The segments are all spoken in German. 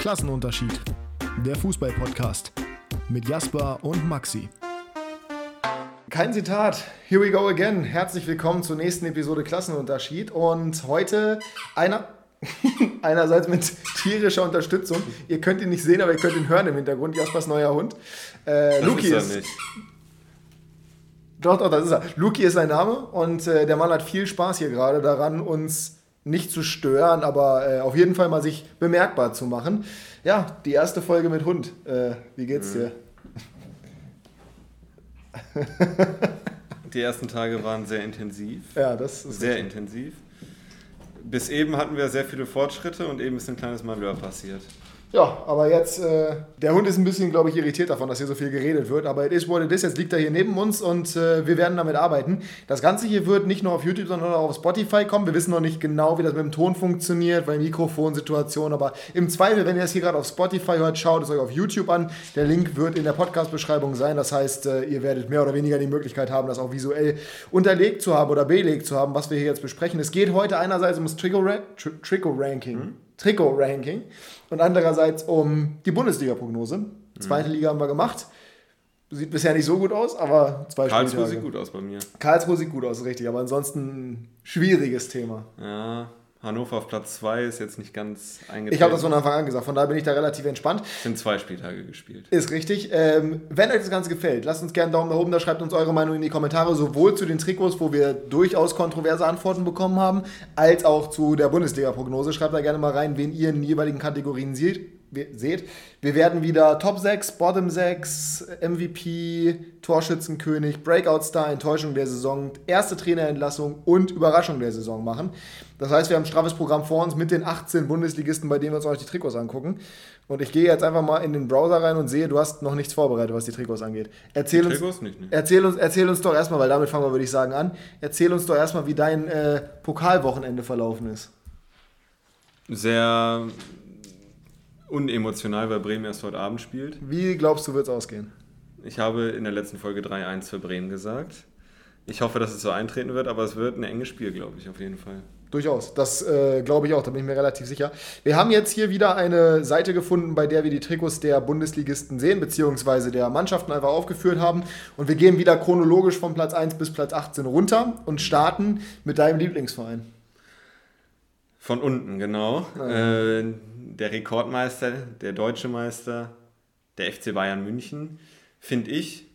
Klassenunterschied. Der Fußball-Podcast mit Jasper und Maxi. Kein Zitat. Here we go again. Herzlich willkommen zur nächsten Episode Klassenunterschied. Und heute einer. Einerseits mit tierischer Unterstützung. Ihr könnt ihn nicht sehen, aber ihr könnt ihn hören im Hintergrund. Jaspers neuer Hund. Äh, Luki ist, ist, nicht. Doch, doch, das ist er. Luki ist sein Name und äh, der Mann hat viel Spaß hier gerade daran, uns nicht zu stören, aber äh, auf jeden Fall mal sich bemerkbar zu machen. Ja, die erste Folge mit Hund. Äh, wie geht's dir? die ersten Tage waren sehr intensiv. Ja, das ist sehr richtig. intensiv. Bis eben hatten wir sehr viele Fortschritte und eben ist ein kleines Malheur passiert. Ja, aber jetzt, äh, der Hund ist ein bisschen, glaube ich, irritiert davon, dass hier so viel geredet wird. Aber it is what it is. Jetzt liegt er hier neben uns und äh, wir werden damit arbeiten. Das Ganze hier wird nicht nur auf YouTube, sondern auch auf Spotify kommen. Wir wissen noch nicht genau, wie das mit dem Ton funktioniert, bei Mikrofonsituation. Aber im Zweifel, wenn ihr das hier gerade auf Spotify hört, schaut es euch auf YouTube an. Der Link wird in der Podcast-Beschreibung sein. Das heißt, äh, ihr werdet mehr oder weniger die Möglichkeit haben, das auch visuell unterlegt zu haben oder belegt zu haben, was wir hier jetzt besprechen. Es geht heute einerseits um das Trikot-Ranking. Mhm. Trikot-Ranking und andererseits um die Bundesliga-Prognose. Zweite mhm. Liga haben wir gemacht. Sieht bisher nicht so gut aus, aber zwei Karlsruhe Spieltage. sieht gut aus bei mir. Karlsruhe sieht gut aus, richtig, aber ansonsten ein schwieriges Thema. Ja, Hannover auf Platz 2 ist jetzt nicht ganz eingetreten. Ich habe das von Anfang an gesagt, von daher bin ich da relativ entspannt. Es sind zwei Spieltage gespielt. Ist richtig. Ähm, wenn euch das Ganze gefällt, lasst uns gerne einen Daumen nach oben da, schreibt uns eure Meinung in die Kommentare, sowohl zu den Trikots, wo wir durchaus kontroverse Antworten bekommen haben, als auch zu der Bundesliga-Prognose. Schreibt da gerne mal rein, wen ihr in den jeweiligen Kategorien seht seht, wir werden wieder Top 6, Bottom 6, MVP, Torschützenkönig, Breakout Star, Enttäuschung der Saison, erste Trainerentlassung und Überraschung der Saison machen. Das heißt, wir haben ein straffes Programm vor uns mit den 18 Bundesligisten, bei denen wir uns euch die Trikots angucken. Und ich gehe jetzt einfach mal in den Browser rein und sehe, du hast noch nichts vorbereitet, was die Trikots angeht. Erzähl, uns, Trikots nicht, ne? erzähl, uns, erzähl uns doch erstmal, weil damit fangen wir, würde ich sagen, an. Erzähl uns doch erstmal, wie dein äh, Pokalwochenende verlaufen ist. Sehr unemotional, weil Bremen erst heute Abend spielt. Wie glaubst du, wird es ausgehen? Ich habe in der letzten Folge 3-1 für Bremen gesagt. Ich hoffe, dass es so eintreten wird, aber es wird ein enges Spiel, glaube ich, auf jeden Fall. Durchaus, das äh, glaube ich auch, da bin ich mir relativ sicher. Wir haben jetzt hier wieder eine Seite gefunden, bei der wir die Trikots der Bundesligisten sehen, beziehungsweise der Mannschaften einfach aufgeführt haben. Und wir gehen wieder chronologisch von Platz 1 bis Platz 18 runter und starten mit deinem Lieblingsverein. Von unten, genau. Ja. Äh, der Rekordmeister, der deutsche Meister, der FC Bayern München, finde ich,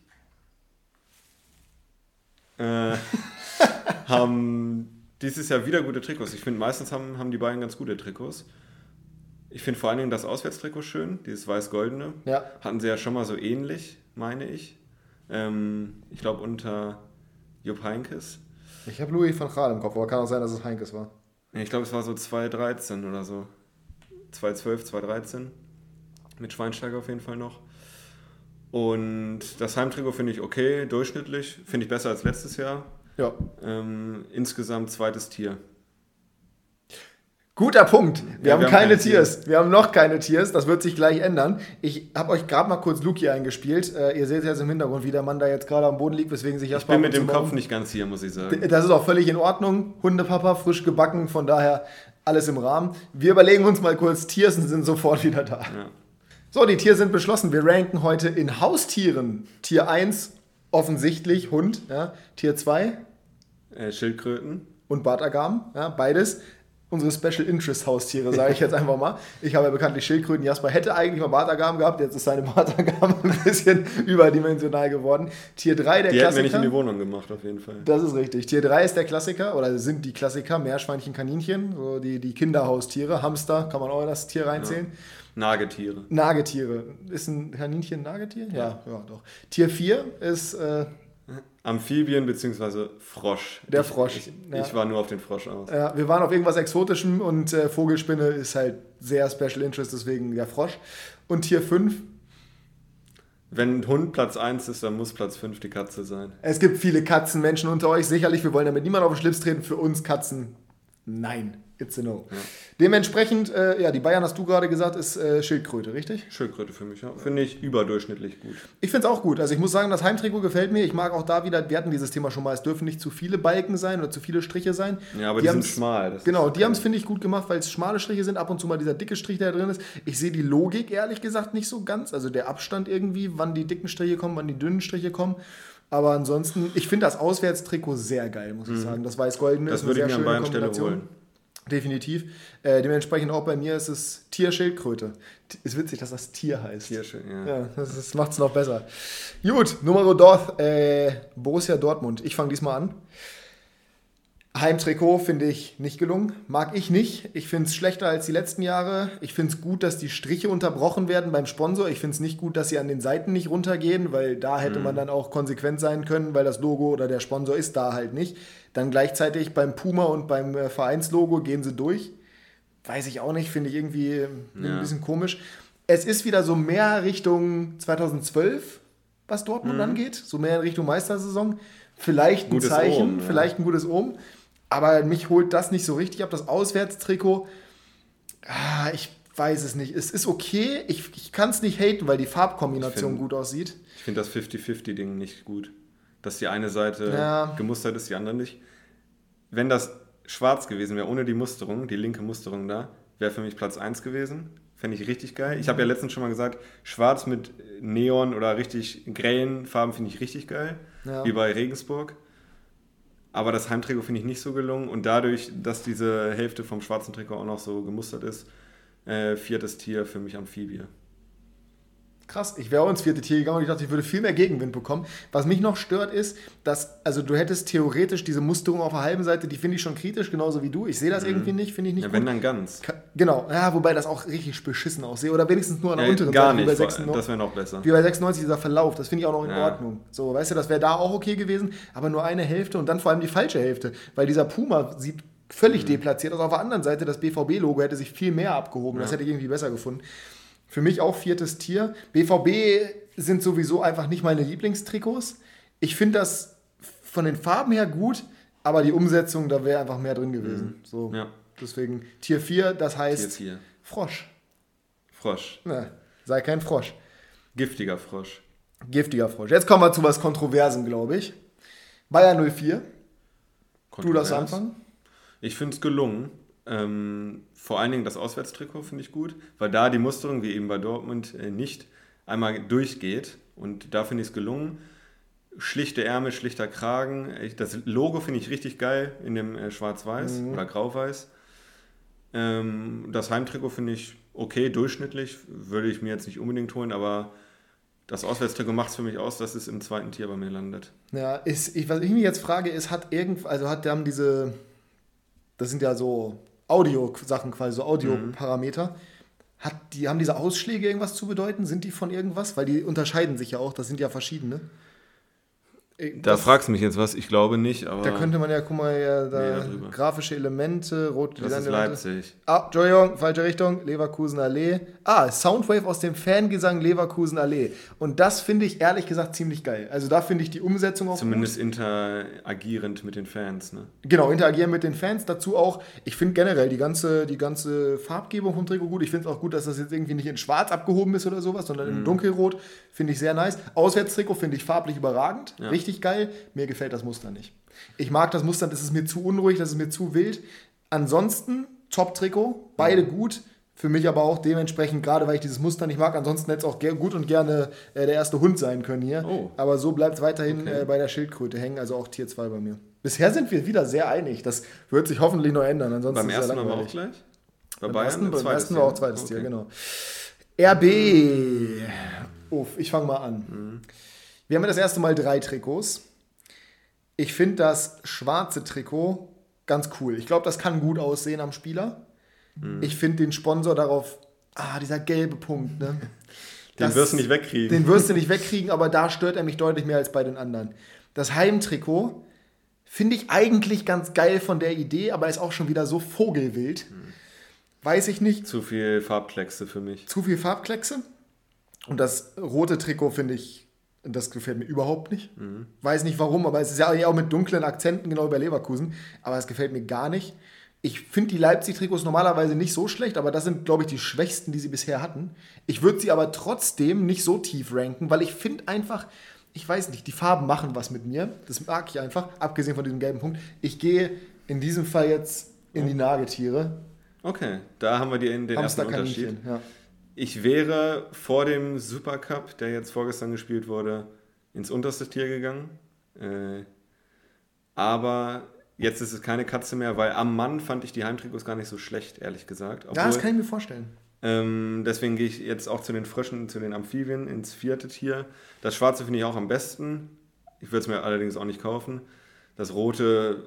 äh, haben dieses Jahr wieder gute Trikots. Ich finde, meistens haben, haben die Bayern ganz gute Trikots. Ich finde vor allen Dingen das Auswärtstrikot schön, dieses weiß-goldene. Ja. Hatten sie ja schon mal so ähnlich, meine ich. Ähm, ich glaube unter Jupp Heinkes. Ich habe Louis van Gaal im Kopf, aber kann auch sein, dass es Heinkes war. Ich glaube, es war so 2013 oder so. 2012, 2013. Mit Schweinsteiger auf jeden Fall noch. Und das Heimtrikot finde ich okay, durchschnittlich. Finde ich besser als letztes Jahr. Ja. Ähm, insgesamt zweites Tier. Guter Punkt. Wir, ja, haben, wir keine haben Tiers. Tiers. Wir haben noch keine Tiers. Das wird sich gleich ändern. Ich habe euch gerade mal kurz Luki eingespielt. Äh, ihr seht jetzt im Hintergrund, wie der Mann da jetzt gerade am Boden liegt, weswegen sich Jasper. Ich bin mit dem Kopf nicht ganz hier, muss ich sagen. Das ist auch völlig in Ordnung. Hundepapa, frisch gebacken. Von daher alles im Rahmen. Wir überlegen uns mal kurz Tiers und sind sofort wieder da. Ja. So, die Tiere sind beschlossen. Wir ranken heute in Haustieren. Tier 1 offensichtlich Hund. Ja. Tier 2 äh, Schildkröten. Und Bartagam, ja, beides unsere Special Interest Haustiere, sage ich jetzt einfach mal. Ich habe ja bekanntlich Schildkröten. Jasper hätte eigentlich mal Bartagam gehabt, jetzt ist seine Bartagam ein bisschen überdimensional geworden. Tier 3 der die Klassiker. Die hätten wir nicht in die Wohnung gemacht, auf jeden Fall. Das ist richtig. Tier 3 ist der Klassiker, oder sind die Klassiker, Meerschweinchen, Kaninchen, so die, die Kinderhaustiere. Hamster, kann man auch in das Tier reinzählen. Ja. Nagetiere. Nagetiere. Ist ein Kaninchen ein Nagetier? Ja, ja, ja doch. Tier 4 ist... Äh, Amphibien bzw. Frosch. Der Frosch. Ich, ja. ich, war nur auf den Frosch aus. Ja, wir waren auf irgendwas Exotischem und äh, Vogelspinne ist halt sehr Special Interest, deswegen der Frosch. Und Tier 5. Wenn ein Hund Platz 1 ist, dann muss Platz 5 die Katze sein. Es gibt viele Katzenmenschen unter euch, sicherlich. Wir wollen damit niemand auf den Schlips treten. Für uns Katzen Nein, it's a no. Dementsprechend, äh, ja, die Bayern, hast du gerade gesagt, ist äh, Schildkröte, richtig? Schildkröte für mich, ja. Finde ich überdurchschnittlich gut. Ich finde es auch gut. Also ich muss sagen, das Heimtrikot gefällt mir. Ich mag auch da wieder, wir hatten dieses Thema schon mal, es dürfen nicht zu viele Balken sein oder zu viele Striche sein. Ja, aber die, sind haben's- schmal. Das Genau, die haben es, finde ich, gut gemacht, weil es schmale Striche sind, ab und zu mal dieser dicke Strich, der da drin ist. Ich sehe die Logik, ehrlich gesagt, nicht so ganz. Also der Abstand irgendwie, wann die dicken Striche kommen, wann die dünnen Striche kommen. Aber ansonsten, ich finde das Auswärtstrikot sehr geil, muss ich sagen. Das weiß-goldene Mhm. Ist eine sehr schöne Kombination. holen. Definitiv. Äh, dementsprechend auch bei mir ist es Tierschildkröte. Ist witzig, dass das Tier heißt. Hier schön, ja. Ja, das, macht es noch besser. Gut, Numero Dorf, äh, Borussia Dortmund. Ich fange diesmal an. Heimtrikot finde ich nicht gelungen. Mag ich nicht. Ich finde es schlechter als die letzten Jahre. Ich finde es gut, dass die Striche unterbrochen werden beim Sponsor. Ich finde es nicht gut, dass sie an den Seiten nicht runtergehen, weil da hätte man dann auch konsequent sein können, weil das Logo oder der Sponsor ist da halt nicht. Dann gleichzeitig beim Puma und beim äh, Vereinslogo gehen sie durch. Weiß ich auch nicht, finde ich irgendwie äh, ein Ja. bisschen komisch. Es ist wieder so mehr Richtung 2012, was Mhm. Dortmund angeht. So mehr in Richtung Meistersaison. Vielleicht ein Gutes Zeichen, Omen, ja. vielleicht ein gutes Omen. Aber mich holt das nicht so richtig ab. Das Auswärtstrikot, ah, ich weiß es nicht. Es ist okay. Ich, ich kann es nicht haten, weil die Farbkombination find- gut aussieht. Ich finde das 50-50-Ding nicht gut. Dass die eine Seite Ja. gemustert ist, die andere nicht. Wenn das schwarz gewesen wäre, ohne die Musterung, die linke Musterung da, wäre für mich Platz 1 gewesen. Fände ich richtig geil. Ich habe ja letztens schon mal gesagt, schwarz mit Neon oder richtig grayen Farben finde ich richtig geil. Ja. Wie bei Regensburg. Aber das Heimtrikot finde ich nicht so gelungen. Und dadurch, dass diese Hälfte vom schwarzen Trikot auch noch so gemustert ist, äh, viertes Tier für mich Amphibie. Krass, ich wäre auch ins vierte Tier gegangen und ich dachte, ich würde viel mehr Gegenwind bekommen. Was mich noch stört ist, dass, also du hättest theoretisch diese Musterung auf der halben Seite, die finde ich schon kritisch, genauso wie du. Ich sehe das irgendwie nicht, finde ich nicht Mhm. Ja, gut. wenn dann ganz. Ka- Genau, ja, wobei das auch richtig beschissen aussehe. Oder wenigstens nur an der Ja, unteren gar Seite, wie nicht. bei vor- 96. Das wäre noch besser. Wie bei 96 dieser Verlauf, das finde ich auch noch in Ja. Ordnung. So, weißt du, das wäre da auch okay gewesen, aber nur eine Hälfte und dann vor allem die falsche Hälfte, weil dieser Puma sieht völlig Mhm. deplatziert aus. Auf der anderen Seite, das BVB-Logo hätte sich viel mehr abgehoben, das hätte ich irgendwie besser gefunden. Für mich auch viertes Tier. BVB sind sowieso einfach nicht meine Lieblingstrikots. Ich finde das von den Farben her gut, aber die Umsetzung, da wäre einfach mehr drin gewesen. So, Mhm. Ja. Deswegen Tier 4, das Tier heißt 4. Frosch. Frosch. Na, sei kein Frosch. Giftiger Frosch. Giftiger Frosch. Jetzt kommen wir zu was Kontroversem, glaube ich. Bayern 04. Du Kontrovers. anfangen. Ich finde es gelungen. Ähm, vor allen Dingen das Auswärtstrikot finde ich gut, weil da die Musterung, wie eben bei Dortmund, äh, nicht einmal durchgeht. Und da finde ich es gelungen. Schlichte Ärmel, schlichter Kragen. Ich, das Logo finde ich richtig geil in dem äh, Schwarz-Weiß oder Grau-Weiß. Ähm, das Heimtrikot finde ich okay, durchschnittlich. Würde ich mir jetzt nicht unbedingt holen, aber das Auswärtstrikot macht es für mich aus, dass es im zweiten Tier bei mir landet. Ja, ist, ich, was ich mich jetzt frage, ist, hat irgend, also hat, haben diese, das sind ja so Audio-Sachen quasi, so Audioparameter. Hat die, haben diese Ausschläge irgendwas zu bedeuten? Sind die von irgendwas? Weil die unterscheiden sich ja auch, das sind ja verschiedene. Da das- fragst du mich jetzt was, ich glaube nicht, aber Da könnte man ja, guck mal, ja, da grafische Elemente, rot das ist. Leipzig. Ah, Entschuldigung, falsche Richtung, Leverkusen Allee. Ah, Soundwave aus dem Fangesang Leverkusen Allee. Und das finde ich ehrlich gesagt ziemlich geil. Also da finde ich die Umsetzung auch Zumindest interagierend mit den Fans, ne? gut. Genau, interagieren mit den Fans. Dazu auch, ich finde generell die ganze, die ganze Farbgebung vom Trikot gut. Ich finde es auch gut, dass das jetzt irgendwie nicht in schwarz abgehoben ist oder sowas, sondern Mhm. in dunkelrot. Finde ich sehr nice. Auswärtstrikot finde ich farblich überragend. Ja. Richtig geil. Mir gefällt das Muster nicht. Ich mag das Muster, das ist mir zu unruhig, das ist mir zu wild. Ansonsten Top-Trikot, beide gut. Für mich aber auch dementsprechend, gerade weil ich dieses Muster nicht mag. Ansonsten hätte es auch gut und gerne äh, der erste Hund sein können hier. Oh. Aber so bleibt es weiterhin Okay. äh, bei der Schildkröte hängen, also auch Tier 2 bei mir. Bisher sind wir wieder sehr einig. Das wird sich hoffentlich noch ändern. Ansonsten Beim ersten waren wir auch gleich? Bei Beim Bayern? ersten, beim ersten war auch zweites Okay. Tier, genau. RB. Uff, ich fange mal an. Mhm. Wir haben ja das erste Mal drei Trikots. Ich finde das schwarze Trikot ganz cool. Ich glaube, das kann gut aussehen am Spieler. Mhm. Ich finde den Sponsor darauf, ah, dieser gelbe Punkt, ne? Den Das- wirst du nicht wegkriegen. Den wirst du nicht wegkriegen, aber da stört er mich deutlich mehr als bei den anderen. Das Heimtrikot finde ich eigentlich ganz geil von der Idee, aber ist auch schon wieder so vogelwild. Weiß ich nicht. Zu viel Farbkleckse für mich. Zu viel Farbkleckse. Und das rote Trikot finde ich, das gefällt mir überhaupt nicht. Weiß nicht warum, aber es ist ja auch mit dunklen Akzenten, genau bei Leverkusen. Aber es gefällt mir gar nicht. Ich finde die Leipzig-Trikots normalerweise nicht so schlecht, aber das sind, glaube ich, die schwächsten, die sie bisher hatten. Ich würde sie aber trotzdem nicht so tief ranken, weil ich finde einfach, ich weiß nicht, die Farben machen was mit mir. Das mag ich einfach, abgesehen von diesem gelben Punkt. Ich gehe in diesem Fall jetzt in die Nagetiere. Okay, da haben wir die, den ersten Unterschied. Ja. Ich wäre vor dem Supercup, der jetzt vorgestern gespielt wurde, ins unterste Tier gegangen. Äh, aber jetzt ist es keine Katze mehr, weil am Mann fand ich die Heimtrikots gar nicht so schlecht, ehrlich gesagt. Ja, das Obwohl- kann ich mir vorstellen. ähm, deswegen gehe ich jetzt auch zu den Frischen, zu den Amphibien ins vierte Tier. Das Schwarze finde ich auch am besten. Ich würde es mir allerdings auch nicht kaufen. Das Rote,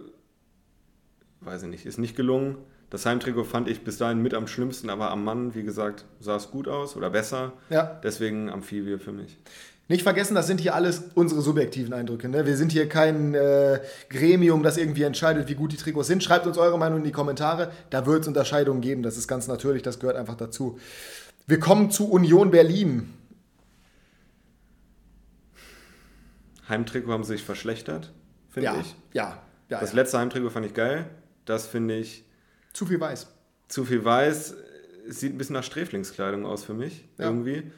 weiß ich nicht, ist nicht gelungen. Das Heimtrikot fand ich bis dahin mit am schlimmsten, aber am Mann, wie gesagt, sah es gut aus oder besser. Ja. Deswegen Amphibie für mich. Nicht vergessen, das sind hier alles unsere subjektiven Eindrücke. Ne? Wir sind hier kein äh, Gremium, das irgendwie entscheidet, wie gut die Trikots sind. Schreibt uns eure Meinung in die Kommentare. Da wird es Unterscheidungen geben. Das ist ganz natürlich, das gehört einfach dazu. Wir kommen zu Union Berlin. Heimtrikot haben sich verschlechtert, finde ja, ich. ja, ja. Das ja. letzte Heimtrikot fand ich geil. Das finde ich Zu viel weiß. zu viel weiß. Es Sieht ein bisschen nach Sträflingskleidung aus für mich, Ja. irgendwie.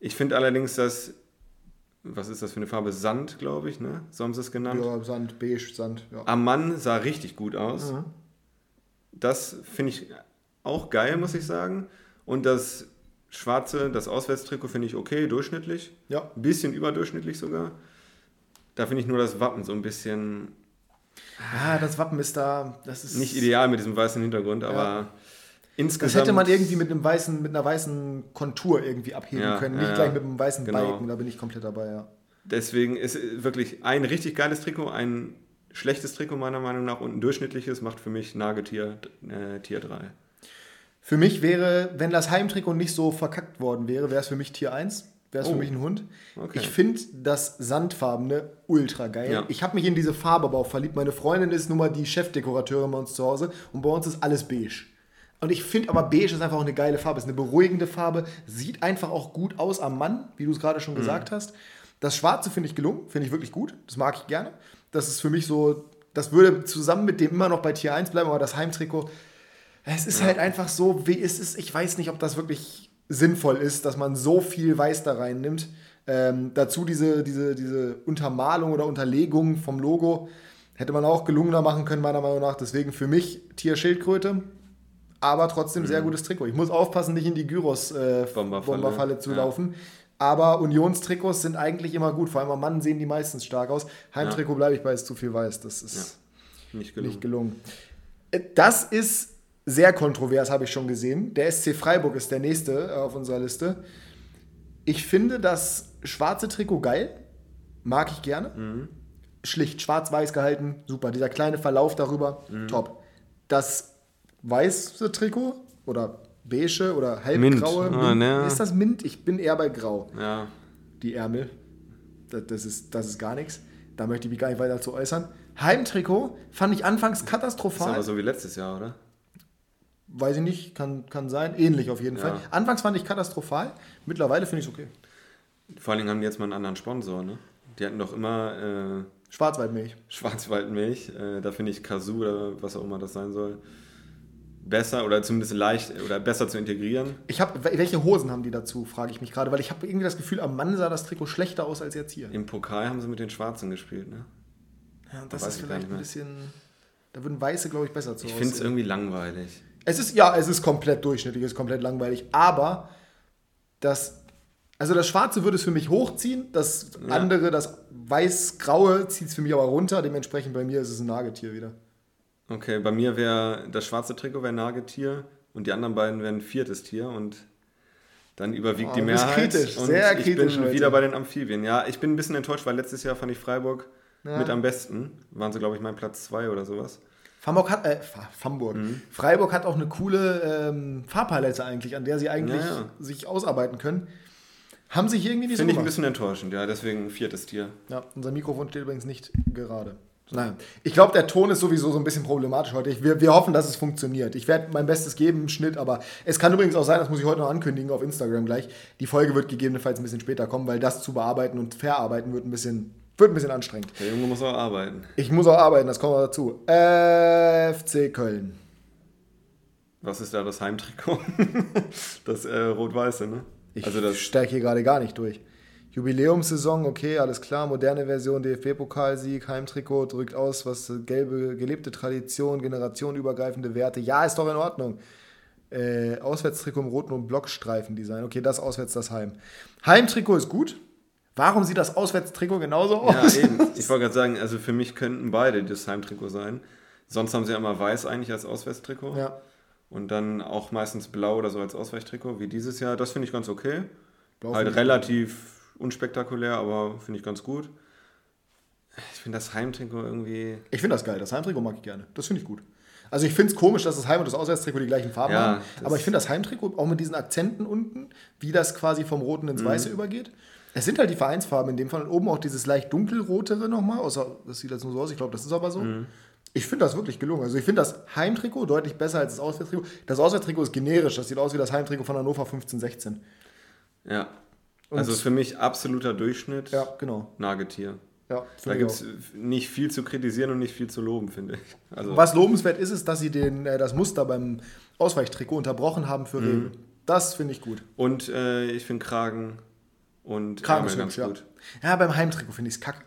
Ich finde allerdings, dass, was ist das für eine Farbe? Sand, glaube ich, ne? So haben sie es genannt. Ja, Sand, beige, Sand. Ja. Am Mann sah richtig gut aus. Mhm. Das finde ich auch geil, muss ich sagen. Und das schwarze, das Auswärtstrikot finde ich okay, durchschnittlich. ja. Ein bisschen überdurchschnittlich sogar. Da finde ich nur das Wappen so ein bisschen Ah, das Wappen ist da. Das ist nicht ideal mit diesem weißen Hintergrund, aber insgesamt. Das hätte man irgendwie mit einem weißen, mit einer weißen Kontur irgendwie abheben Ja, können. ja, Nicht ja. gleich mit einem weißen Genau. Balken. Da bin ich komplett dabei, ja. Deswegen ist wirklich ein richtig geiles Trikot, ein schlechtes Trikot meiner Meinung nach und ein durchschnittliches macht für mich Nagetier äh, Tier 3. Für mich wäre, wenn das Heimtrikot nicht so verkackt worden wäre, wäre es für mich Tier 1. Wäre es Oh. für mich ein Hund. Okay. Ich finde das Sandfarbene ultra geil. Ja. Ich habe mich in diese Farbe aber auch verliebt. Meine Freundin ist nun mal die Chefdekorateurin bei uns zu Hause und bei uns ist alles beige. Und ich finde aber beige ist einfach auch eine geile Farbe, ist eine beruhigende Farbe, sieht einfach auch gut aus am Mann, wie du es gerade schon Mhm. gesagt hast. Das Schwarze finde ich gelungen, finde ich wirklich gut, das mag ich gerne. Das ist für mich so, das würde zusammen mit dem immer noch bei Tier 1 bleiben, aber das Heimtrikot, es ist halt einfach so, wie es ist. Ich weiß nicht, ob das wirklich sinnvoll ist, dass man so viel Weiß da reinnimmt. Ähm, dazu diese, diese, diese Untermalung oder Unterlegung vom Logo hätte man auch gelungener machen können, meiner Meinung nach. Deswegen für mich Tier Schildkröte, aber trotzdem sehr gutes Trikot. Ich muss aufpassen, nicht in die Gyros-Bomberfalle Mhm. Bomberfalle, zu ja. laufen. Aber Unionstrikots sind eigentlich immer gut. Vor allem am Mann sehen die meistens stark aus. Heimtrikot bleibe ich bei, ist zu viel weiß. Das ist Nicht gelungen. nicht gelungen. Äh, Das ist sehr kontrovers, habe ich schon gesehen. Der SC Freiburg ist der nächste äh, auf unserer Liste. Ich finde das schwarze Trikot geil. Mag ich gerne. Mhm. Schlicht schwarz-weiß gehalten. Super. Dieser kleine Verlauf darüber. Mhm. Top. Das weiße Trikot oder beige oder Mint. halbgraue. Ah, ne. Ist das Mint? Ich bin eher bei grau Ja, die Ärmel. Das, das, ist, das ist gar nichts. Da möchte ich mich gar nicht weiter zu äußern. Heimtrikot fand ich anfangs ist katastrophal. aber so wie letztes Jahr, oder? Weiß ich nicht, kann, kann sein. Ähnlich auf jeden Ja. Fall. Anfangs fand ich katastrophal. Mittlerweile finde ich es okay. Vor allen Dingen haben die jetzt mal einen anderen Sponsor, ne? Die hatten doch immer äh, Schwarzwaldmilch. Schwarzwaldmilch. Äh, da finde ich Kazoo oder was auch immer das sein soll. Besser oder zumindest leicht oder besser zu integrieren. Ich habe, welche Hosen haben die dazu, frage ich mich gerade, weil ich habe irgendwie das Gefühl, am Mann sah das Trikot schlechter aus als jetzt hier. Im Pokal haben sie mit den Schwarzen gespielt, ne? Ja, das weiß ist vielleicht ein bisschen. Da würden Weiße, glaube ich, besser zu Ich finde es irgendwie langweilig. Es ist, ja, es ist komplett durchschnittlich, es ist komplett langweilig, aber das, also das Schwarze würde es für mich hochziehen, das Ja. andere, das Weiß-Graue zieht es für mich aber runter, dementsprechend bei mir ist es ein Nagetier wieder. Okay, bei mir wäre das schwarze Trikot wäre Nagetier und die anderen beiden wären viertes Tier und dann überwiegt Oh, die Mehrheit. kritisch, und sehr ich kritisch bin heute. wieder bei den Amphibien. Ja, ich bin ein bisschen enttäuscht, weil letztes Jahr fand ich Freiburg Ja. mit am besten. Waren sie, glaube ich, mein Platz zwei oder sowas. Hamburg hat, äh, Hamburg. Mhm. Freiburg hat auch eine coole ähm, Farbpalette eigentlich, an der sie eigentlich Ja, ja. sich ausarbeiten können. Haben sie hier irgendwie nicht Finde ich ein bisschen enttäuschend, ja, deswegen viertes Tier. Ja, unser Mikrofon steht übrigens nicht gerade. Naja. Ich glaube, der Ton ist sowieso so ein bisschen problematisch heute. Ich, wir, wir hoffen, dass es funktioniert. Ich werde mein Bestes geben im Schnitt, aber es kann übrigens auch sein, das muss ich heute noch ankündigen auf Instagram gleich. Die Folge wird gegebenenfalls ein bisschen später kommen, weil das zu bearbeiten und verarbeiten wird ein bisschen, wird ein bisschen anstrengend. Der Junge muss auch arbeiten. Ich muss auch arbeiten, das kommt noch dazu. FC Köln. Was ist da das Heimtrikot? das äh, rot-weiße, ne? Ich also das, steige hier gerade gar nicht durch. Jubiläumssaison, okay, alles klar, moderne Version, DFB-Pokalsieg, Heimtrikot, drückt aus, was gelbe, gelebte Tradition, generationenübergreifende Werte. Ja, ist doch in Ordnung. Äh, Auswärtstrikot im roten und Blockstreifen-Design. Okay, das auswärts das Heim. Heimtrikot ist gut. Warum sieht das Auswärtstrikot genauso aus? ja, eben. Ich wollte gerade sagen, also für mich könnten beide das Heimtrikot sein. Sonst haben sie ja immer weiß eigentlich als Auswärtstrikot. Ja. Und dann auch meistens blau oder so als Ausweichtrikot, wie dieses Jahr. Das finde ich ganz okay. Blau halt relativ unspektakulär, aber finde ich ganz gut. Ich finde das Heimtrikot irgendwie. Ich finde das geil. Das Heimtrikot mag ich gerne. Das finde ich gut. Also ich finde es komisch, dass das Heim- und das Auswärtstrikot die gleichen Farben Ja, haben. Aber ich finde das Heimtrikot auch mit diesen Akzenten unten, wie das quasi vom Roten Mhm. ins Weiße übergeht. Es sind halt die Vereinsfarben in dem Fall. Und oben auch dieses leicht dunkelrotere nochmal. Außer, das sieht jetzt nur so aus. Ich glaube, das ist aber so. Mhm. Ich finde das wirklich gelungen. Also ich finde das Heimtrikot deutlich besser als das Auswärtstrikot. Das Auswärtstrikot ist generisch. Das sieht aus wie das Heimtrikot von Hannover 15, 16. Ja. Und- also für mich absoluter Durchschnitt. Ja, genau. Nagetier. Ja, Da gibt es nicht viel zu kritisieren und nicht viel zu loben, finde ich. Also, Was lobenswert ist, ist, dass sie den, äh, das Muster beim Ausweichtrikot unterbrochen haben Mhm. für Rewe. Das finde ich gut. Und äh, ich finde Kragen und Kragen ist ganz ja. gut. Ja, beim Heimtrikot finde ich es kacke.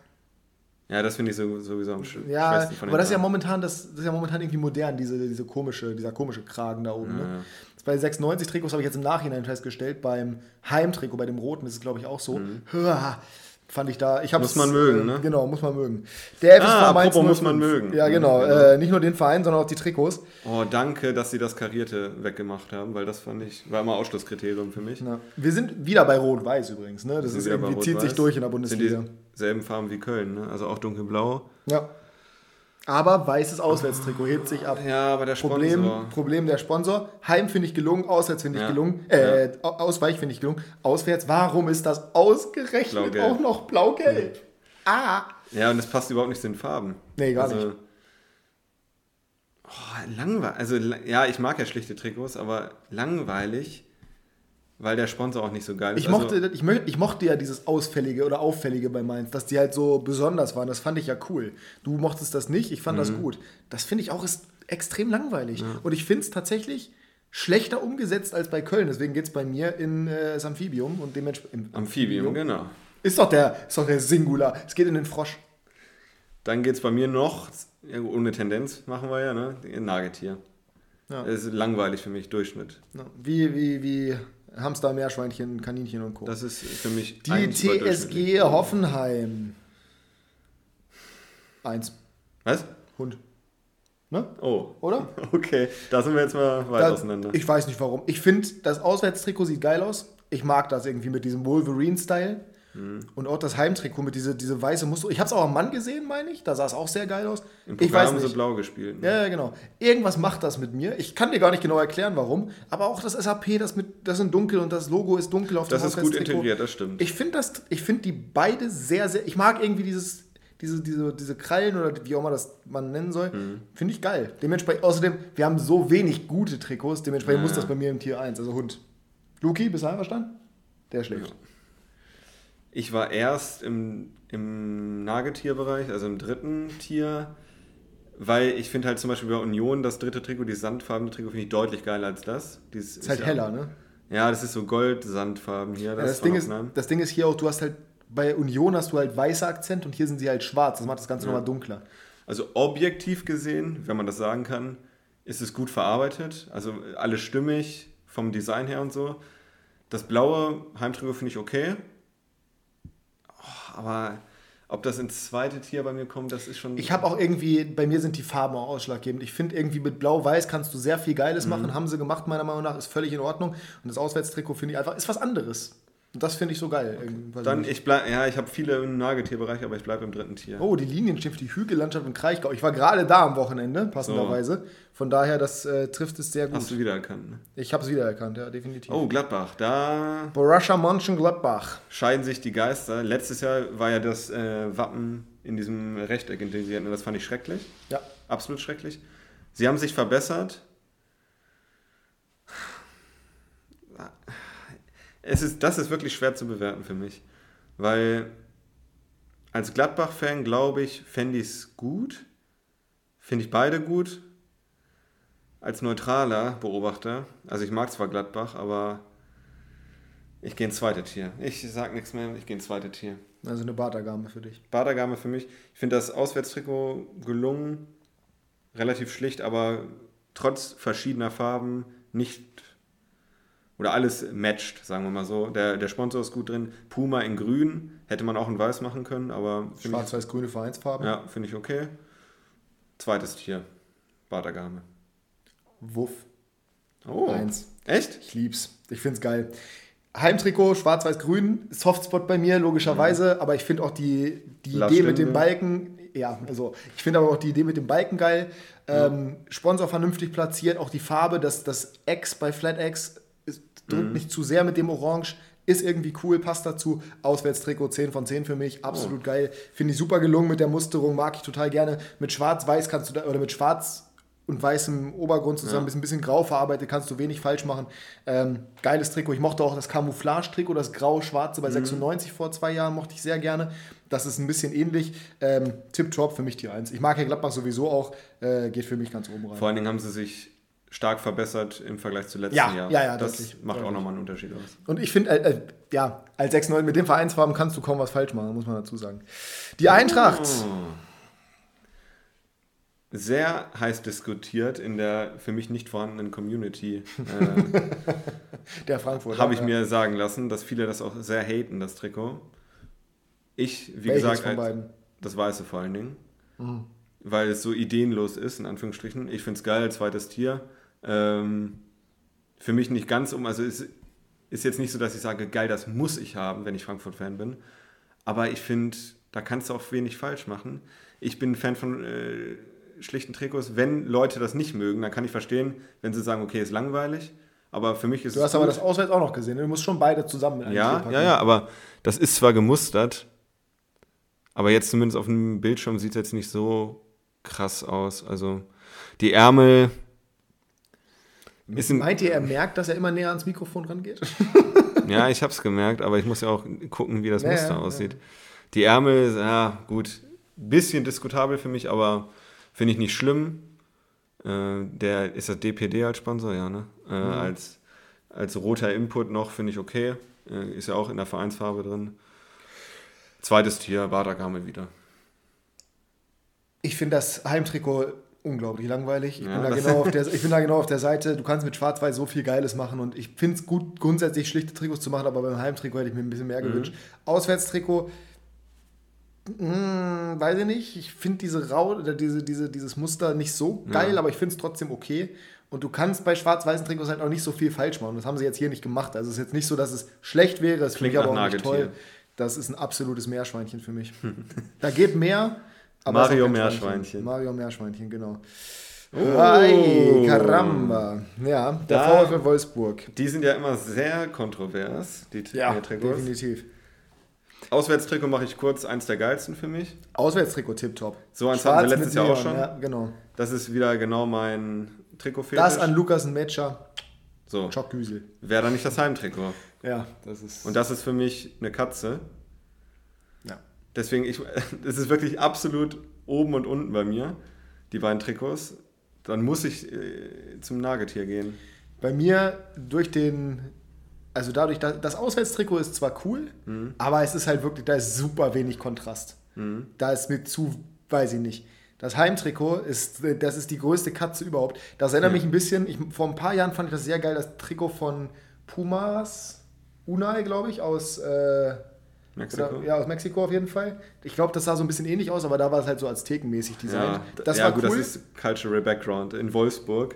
Ja, das finde ich so, sowieso am sch Ja, aber das ist ja momentan, das, das ist ja momentan irgendwie modern, diese, diese komische, dieser komische Kragen da oben. Ja, Ne? ja. Das bei 96 Trikots habe ich jetzt im Nachhinein festgestellt, beim Heimtrikot, bei dem roten ist es glaube ich auch so. Hör, fand ich da, ich. Muss man mögen, ne? Genau, muss man mögen. Der FSV Ah, Mainz muss 05. man mögen. Ja, genau. Äh, nicht nur den Verein, sondern auch die Trikots. Oh, danke, dass sie das Karierte weggemacht haben, weil das fand ich, war immer Ausschlusskriterium für mich. Ja. Wir sind wieder bei Rot-Weiß übrigens. Ne? Das ist irgendwie, zieht sich durch in der Bundesliga. Sind dieselben Farben wie Köln, ne? also auch dunkelblau. Ja. Aber weißes Auswärtstrikot hebt sich ab. Ja, aber der Problem, Sponsor. Problem der Sponsor. Heim finde ich gelungen, auswärts finde ich Ja. gelungen. Äh, Au- Ausweich finde ich gelungen. Auswärts, warum ist das ausgerechnet auch noch blau-gelb? Ah! Ja, und es passt überhaupt nicht zu den Farben. Nee, gar also, nicht. Oh, langweilig. Also, ja, ich mag ja schlichte Trikots, aber langweilig, weil der Sponsor auch nicht so geil ist. Ich also, mochte, ich, mö- ich mochte ja dieses Ausfällige oder Auffällige bei Mainz, dass die halt so besonders waren. Das fand ich ja cool. Du mochtest das nicht, ich fand das Mhm. gut. Das finde ich auch ist extrem langweilig. Und ich finde es tatsächlich schlechter umgesetzt als bei Köln. Deswegen geht es bei mir in äh, das Amphibium und dementsprechend. Amphibium, genau. Ist doch, der, ist doch der Singular. Es geht in den Frosch. Dann geht es bei mir noch, ja, ohne Tendenz machen wir ja, ne? Nagetier. Ja. Das ist langweilig für mich, Durchschnitt. Ja. Wie, wie, wie Hamster, Meerschweinchen, Kaninchen und Co. Das ist für mich Die. TSG Hoffenheim. Eins. Was? Hund. Ne? Oh. Oder? Okay, da sind wir jetzt mal weit Da, auseinander. ich weiß nicht warum. Ich finde, das Auswärtstrikot sieht geil aus. Ich mag das irgendwie mit diesem Wolverine-Style. Mhm. Und auch das Heimtrikot mit diese, diese weiße Muster. Ich habe es auch am Mann gesehen, meine ich. Da sah es auch sehr geil aus. Im ich Pokal weiß haben sie blau gespielt. Ne? Ja, ja, genau. Irgendwas macht das mit mir. Ich kann dir gar nicht genau erklären, warum. Aber auch das SAP, das, mit, das in dunkel und das Logo ist dunkel auf Das dem ist gut integriert, das stimmt. Ich finde das, ich finde die beide sehr, sehr. Ich mag irgendwie dieses, diese, diese, diese Krallen oder wie auch immer das man nennen soll. Mhm. Finde ich geil. Dementsprechend, außerdem, wir haben so wenig gute Trikots, dementsprechend Ja, muss ja. das bei mir im Tier 1, also Hund. Luki, bist du einverstanden? Der schläft. Ich war erst im, im Nagetierbereich, also im dritten Tier, weil ich finde halt zum Beispiel bei Union das dritte Trikot, dieses sandfarbene Trikot, finde ich deutlich geiler als das. Dieses Ist halt ja, heller, ne? Ja, das ist so Gold-Sandfarben hier. Ja, Das, das, von Ding ist, das Ding ist hier auch, du hast halt, bei Union hast du halt weiße Akzent und hier sind sie halt schwarz. Das macht das Ganze Ja. nochmal dunkler. Also objektiv gesehen, wenn man das sagen kann, ist es gut verarbeitet. Also alles stimmig vom Design her und so. Das blaue Heimtrikot finde ich okay. Aber ob das ins zweite Tier bei mir kommt, das ist schon. Ich habe auch irgendwie, bei mir sind die Farben auch ausschlaggebend. Ich finde irgendwie mit Blau-Weiß kannst du sehr viel Geiles Mhm. machen. Haben sie gemacht, meiner Meinung nach, ist völlig in Ordnung. Und das Auswärtstrikot finde ich einfach, ist was anderes. Das finde ich so geil. weiß Dann, ich bleib, ja, ich habe viele im Nagetierbereich, aber ich bleibe im dritten Tier. Oh, die Linienschiff, die Hügellandschaft in Kraichgau. Ich war gerade da am Wochenende, passenderweise. Von daher, das äh, trifft es sehr gut. Hast du wiedererkannt. Ne? Ich habe es wiedererkannt, ja, definitiv. Oh, Gladbach, da Borussia Mönchengladbach. scheiden sich die Geister. Letztes Jahr war ja das äh, Wappen in diesem Rechteck integriert und das fand ich schrecklich. Ja. Absolut schrecklich. Sie haben sich verbessert. Es ist, das ist wirklich schwer zu bewerten für mich. Weil als Gladbach-Fan, glaube ich, fände ich es gut. Finde ich beide gut. als neutraler Beobachter, also ich mag zwar Gladbach, aber ich gehe ins zweite Tier. Ich sag nichts mehr, ich gehe ins zweite Tier. Also eine Bartagame für dich. Bartagame für mich. Ich finde das Auswärtstrikot gelungen, relativ schlicht, aber trotz verschiedener Farben nicht oder alles matcht, sagen wir mal so. Der, der Sponsor ist gut drin. Puma in grün, hätte man auch in weiß machen können, aber Schwarz-weiß-grüne Vereinsfarben. ja, finde ich okay. Zweites Tier, Bartagame. Wuff. Oh, Eins. echt? Ich lieb's. Ich find's geil. Heimtrikot, schwarz-weiß-grün, Softspot bei mir, logischerweise, aber ich finde auch die, die Idee mit dem. Balken, ja, also ich finde aber auch die Idee mit dem Balken geil. Ähm, Sponsor vernünftig platziert, auch die Farbe, das, das X bei Flat X ist, drückt nicht zu sehr mit dem Orange, ist irgendwie cool, passt dazu. Auswärtstrikot 10 von 10 für mich, absolut geil. Finde ich super gelungen mit der Musterung, mag ich total gerne. Mit schwarz-weiß kannst du da, oder mit schwarz und weißem Obergrund zusammen, Ja. ein bisschen grau verarbeitet, kannst du wenig falsch machen. Ähm, geiles Trikot. Ich mochte auch das Camouflage-Trikot, das grau-schwarze Mhm. bei 96 vor zwei Jahren, mochte ich sehr gerne. Das ist ein bisschen ähnlich. Ähm, Tip-top für mich die Eins. Ich mag ja Gladbach sowieso auch, äh, geht für mich ganz oben rein. Vor allen Dingen haben sie sich stark verbessert im Vergleich zu letzten Ja, Jahr. ja, ja, das deutlich, macht auch deutlich. nochmal einen Unterschied aus. Und ich finde, äh, äh, ja, als 6-9 mit dem Vereinsfarben kannst du kaum was falsch machen, muss man dazu sagen. Die Eintracht. Oh. Sehr heiß diskutiert in der für mich nicht vorhandenen Community. Äh, Der Frankfurter. Habe ich ja. mir sagen lassen, dass viele das auch sehr haten, das Trikot. Ich, wie Welches gesagt, als-? Mhm. das Weiße vor allen Dingen. Weil es so ideenlos ist, in Anführungsstrichen. Ich finde es geil, zweites Tier. Ähm, für mich nicht ganz um, also es ist jetzt nicht so, dass ich sage, geil, das muss ich haben, wenn ich Frankfurt-Fan bin. Aber ich finde, da kannst du auch wenig falsch machen. Ich bin Fan von äh, schlichten Trikots. Wenn Leute das nicht mögen, dann kann ich verstehen, wenn sie sagen, okay, ist langweilig. Aber für mich ist Du hast aber gut. das Auswärts auch noch gesehen. ne? Du musst schon beide zusammen Tier Ja, ja, ja, aber das ist zwar gemustert, aber jetzt zumindest auf dem Bildschirm sieht es jetzt nicht so krass aus. Also die Ärmel ist ein, Meint ihr, er merkt, dass er immer näher ans Mikrofon rangeht? ja, ich habe es gemerkt, aber ich muss ja auch gucken, wie das Ja, Muster ja, aussieht. Die Ärmel, ja gut, bisschen diskutabel für mich, aber finde ich nicht schlimm. Äh, der ist das DPD als Sponsor, ja, ne? Äh, als, als roter Input noch finde ich okay. Äh, ist ja auch in der Vereinsfarbe drin. Zweites Tier, Badagame wieder. Ich finde das Heimtrikot unglaublich langweilig. Ich, Ja, bin genau auf der, ich bin da genau auf der Seite. Du kannst mit Schwarz-Weiß so viel Geiles machen und ich finde es gut, grundsätzlich schlichte Trikots zu machen, aber beim Heimtrikot hätte ich mir ein bisschen mehr gewünscht. Auswärtstrikot, mh, weiß ich nicht. Ich finde diese Rau oder diese, diese, dieses Muster nicht so geil, aber ich finde es trotzdem okay. Und du kannst bei schwarz-weißen Trikots halt auch nicht so viel falsch machen. Das haben sie jetzt hier nicht gemacht. Also es ist jetzt nicht so, dass es schlecht wäre. Es Klingt aber auch nicht toll. Das ist ein absolutes Meerschweinchen für mich. da geht mehr. Aber Mario Meerschweinchen. Mario Meerschweinchen, genau. Oh. Ay, caramba. Ja, der Da- VfL Wolfsburg. Die sind ja immer sehr kontrovers, die die Trikots. definitiv. Auswärtstrikot mache ich kurz, eins der geilsten für mich. Auswärtstrikot tipptopp. So eins hatten wir Schwarz letztes Jahr auch schon. Ja, genau. Das ist wieder genau mein Trikotfetisch. Das an Lukas Metscher, So, Schockgüsel. wäre dann nicht das Heimtrikot. Ja, das ist. Und das ist für mich eine Katze. Deswegen, ich, es ist wirklich absolut oben und unten bei mir, die beiden Trikots. Dann muss ich äh, zum Nagetier gehen. Bei mir durch den. Also dadurch, da- das Auswärtstrikot ist zwar cool, Mhm. aber es ist halt wirklich, da ist super wenig Kontrast. Da ist mir zu, weiß ich nicht. Das Heimtrikot ist, das ist die größte Katze überhaupt. Das erinnert mich ein bisschen, ich, vor ein paar Jahren fand ich das sehr geil, das Trikot von Pumas, Unai, glaube ich, aus, äh, Mexiko. oder, ja, aus Mexiko auf jeden Fall. Ich glaube, das sah so ein bisschen ähnlich aus, aber da war es halt so aztekenmäßig designt. ja, das ja war gut, cool. das ist Cultural Background. In Wolfsburg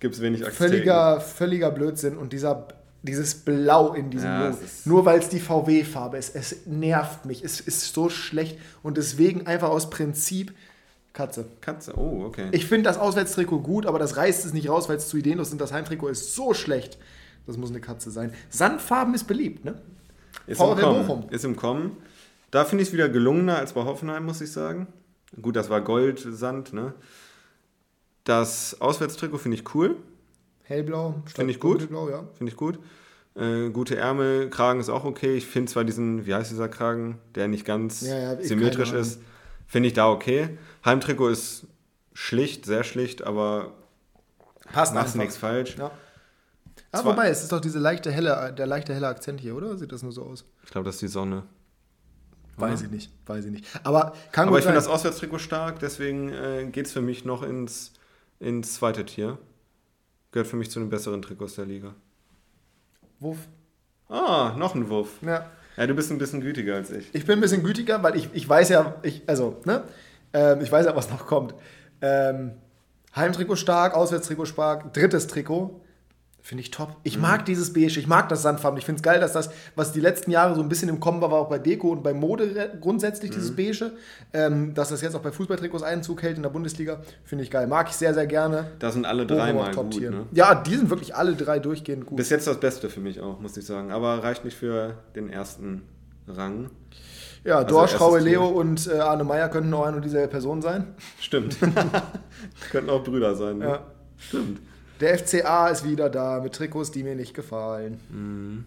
gibt es wenig Azteken. völliger, völliger Blödsinn und dieser, dieses Blau in diesem Ja, Logo. Nur weil es die VW-Farbe ist. Es nervt mich. Es ist so schlecht und deswegen einfach aus Prinzip Katze. Katze, oh, okay. Ich finde das Auswärtstrikot gut, aber das reißt es nicht raus, weil es zu ideenlos ist. Das Heimtrikot ist so schlecht. Das muss eine Katze sein. Sandfarben ist beliebt, ne? Ist im VfL Kommen. Bochum. Ist im Kommen. Da finde ich es wieder gelungener als bei Hoffenheim, muss ich sagen. Gut, das war Goldsand, ne? Das Auswärtstrikot finde ich cool. Hellblau. Finde ich gut. dunkelblau, ja. Finde ich gut. Äh, gute Ärmel, Kragen ist auch okay. Ich finde zwar diesen, wie heißt dieser Kragen, der nicht ganz Ja, ja, symmetrisch ist, finde ich da okay. Heimtrikot ist schlicht, sehr schlicht, aber Passt machst nichts falsch. Ja. Ah, Zwei- wobei, es ist doch diese leichte helle, der leichte helle Akzent hier, oder? Sieht das nur so aus? Ich glaube, das ist die Sonne. Weiß ich nicht, weiß ich nicht. Aber kann Aber ich finde das Auswärtstrikot stark, deswegen äh, geht es für mich noch ins, ins zweite Tier. Gehört für mich zu den besseren Trikots der Liga. Wuff. Ah, noch ein Wurf. Ja. Ja, du bist ein bisschen gütiger als ich. Ich bin ein bisschen gütiger, weil ich, ich weiß ja, ich, also, ne? Ähm, ich weiß ja, was noch kommt. Ähm, Heimtrikot stark, Auswärtstrikot stark, drittes Trikot. Finde ich top. Ich mag dieses Beige, ich mag das Sandfarben. Ich finde es geil, dass das, was die letzten Jahre so ein bisschen im Kommen war, war auch bei Deko und bei Mode grundsätzlich, dieses Beige. Ähm, dass das jetzt auch bei Fußballtrikots Einzug hält in der Bundesliga, finde ich geil. Mag ich sehr, sehr gerne. Da sind alle Bochum dreimal auch gut. Ne? Ja, die sind wirklich alle drei durchgehend gut. Bis jetzt das Beste für mich auch, muss ich sagen. Aber reicht nicht für den ersten Rang. ja, also Dorsch, Raue. Leo und äh, Arne Meyer könnten auch eine und dieselbe Person sein. Stimmt. Könnten auch Brüder sein. Ne? Ja. Stimmt. Der FCA ist wieder da mit Trikots, die mir nicht gefallen.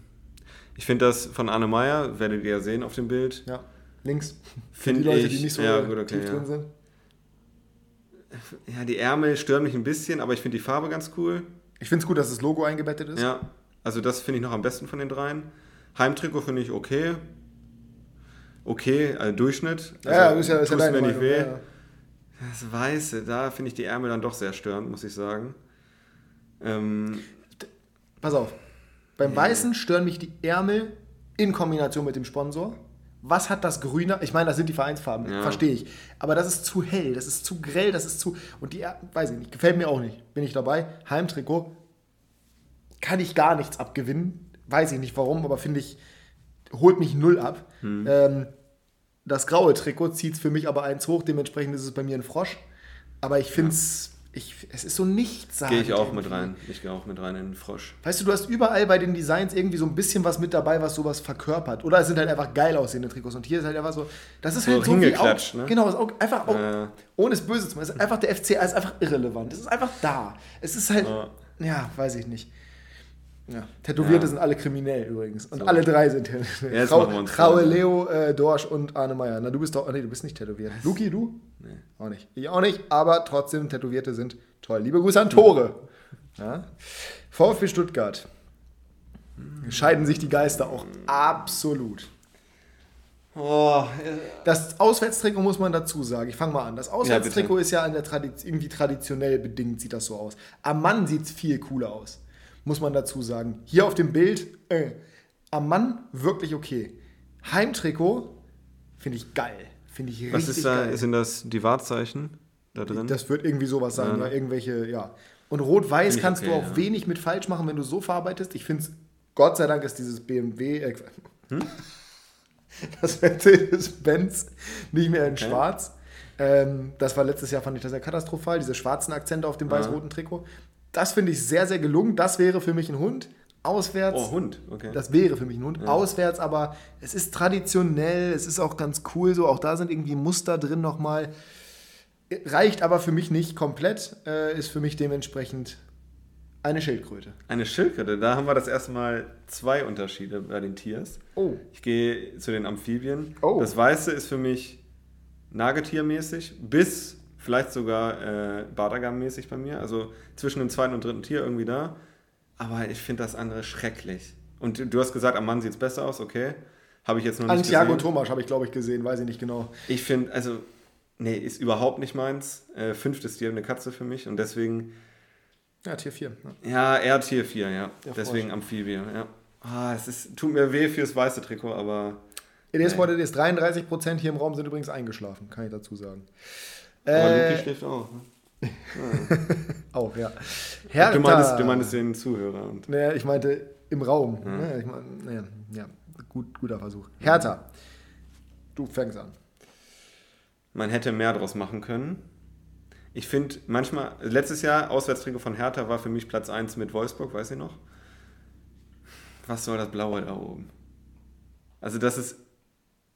Ich finde das von Arne Meyer, werdet ihr ja sehen auf dem Bild, Ja, links. Für Find die Leute, ich- die nicht so ja, gut, okay, tief ja. drin sind. Ja, die Ärmel stören mich ein bisschen, aber ich finde die Farbe ganz cool. Ich finde es gut, dass das Logo eingebettet ist. Ja, also das finde ich noch am besten von den dreien. Heimtrikot finde ich okay. Okay, also Durchschnitt. Also ja, ist ja, ist ja mir nicht weh. Ja. Das Weiße, da finde ich die Ärmel dann doch sehr störend, muss ich sagen. Ähm, Pass auf. Beim Weißen stören mich die Ärmel in Kombination mit dem Sponsor. Was hat das Grüne? Ich meine, das sind die Vereinsfarben, Ja. verstehe ich. Aber das ist zu hell, das ist zu grell, das ist zu. Und die, weiß ich nicht, gefällt mir auch nicht. Bin ich dabei. Heimtrikot kann ich gar nichts abgewinnen. Weiß ich nicht warum, aber finde ich, holt mich null ab. Hm. Ähm, das graue Trikot zieht es für mich aber eins hoch, dementsprechend ist es bei mir ein Frosch. Aber ich finde es, ich, es ist so nichts Gehe ich auch mit rein. Ich gehe auch mit rein in den Frosch. Weißt du, du hast überall bei den Designs irgendwie so ein bisschen was mit dabei, was sowas verkörpert. Oder es sind halt einfach geil aussehende Trikots. Und hier ist halt einfach so, das ist So halt so auch, ne? Genau, auch einfach auch, Ja. ohne es böse zu machen. Es ist einfach, der FCA ist einfach irrelevant. Es ist einfach da. Es ist halt, ja, Ja. weiß ich nicht. Ja. Tätowierte Ja. sind alle kriminell übrigens. Und So. alle drei sind jetzt Rau- machen wir uns Raue, vor. Leo, äh, Dorsch und Arne Meyer. Na, du bist doch, nee, du bist nicht tätowiert. Luki, du? Nee. Auch nicht. Ich auch nicht, aber trotzdem, Tätowierte sind toll. Liebe Grüße an Tore. Ja. VfB Stuttgart. Scheiden sich die Geister auch absolut. Oh, Das Auswärtstrikot muss man dazu sagen. Ich fange mal an. Das Auswärtstrikot ist ja an der Tradi irgendwie traditionell bedingt, sieht das so aus. Am Mann sieht es viel cooler aus. Muss man dazu sagen. Hier auf dem Bild, äh, am Mann wirklich okay. Heimtrikot finde ich geil. Finde ich richtig was ist da? geil. Sind das die Wahrzeichen da drin? Das wird irgendwie sowas sein, Ja, ja, irgendwelche, ja. Und Rot-Weiß kannst du okay, auch ja. wenig mit falsch machen, wenn du so verarbeitest. Ich finde es, Gott sei Dank ist dieses BMW, äh, Hm? das Mercedes-Benz nicht mehr in Okay. schwarz. Ähm, das war letztes Jahr, fand ich das sehr katastrophal, diese schwarzen Akzente auf dem Ja. weiß-roten Trikot. Das finde ich sehr, sehr gelungen. Das wäre für mich ein Hund. Auswärts. oh, Hund, okay. Das wäre für mich ein Hund. Auswärts, aber es ist traditionell, es ist auch ganz cool so. Auch da sind irgendwie Muster drin nochmal. Reicht aber für mich nicht komplett, äh, ist für mich dementsprechend eine Schildkröte. Eine Schildkröte, da haben wir das erste Mal zwei Unterschiede bei den Tiers. Oh. Ich gehe zu den Amphibien. Oh. Das Weiße ist für mich Nagetiermäßig, bis vielleicht sogar äh, Badagam-mäßig bei mir. Also zwischen dem zweiten und dritten Tier irgendwie da. Aber ich finde das andere schrecklich. Und du- du hast gesagt, am Mann sieht es besser aus, okay. Habe ich jetzt noch nicht An Thiago gesehen. Thomas habe ich, glaube ich, gesehen, weiß ich nicht genau. Ich finde, also, nee, ist überhaupt nicht meins. Äh, fünftes Tier eine Katze für mich und deswegen, Ja, Tier 4. Ja. ja, eher Tier 4, ja. Ja, deswegen Amphibie, ja. Ah, es ist, tut mir weh fürs weiße Trikot, aber It is what it is. 33% hier im Raum sind übrigens eingeschlafen, kann ich dazu sagen. Aber Äh, Luki schläft auch. Ne? auch, ja. Hertha. Du meinst, du meinst den Zuhörer. Und Naja, ich meinte im Raum. Ne? Ich mein, naja, ja, gut, guter Versuch. Hertha. Du fängst an. man hätte mehr draus machen können. Ich finde manchmal, letztes Jahr Auswärtstrikot von Hertha war für mich Platz 1 mit Wolfsburg, weiß ich noch. Was soll das Blaue da oben? Also das ist,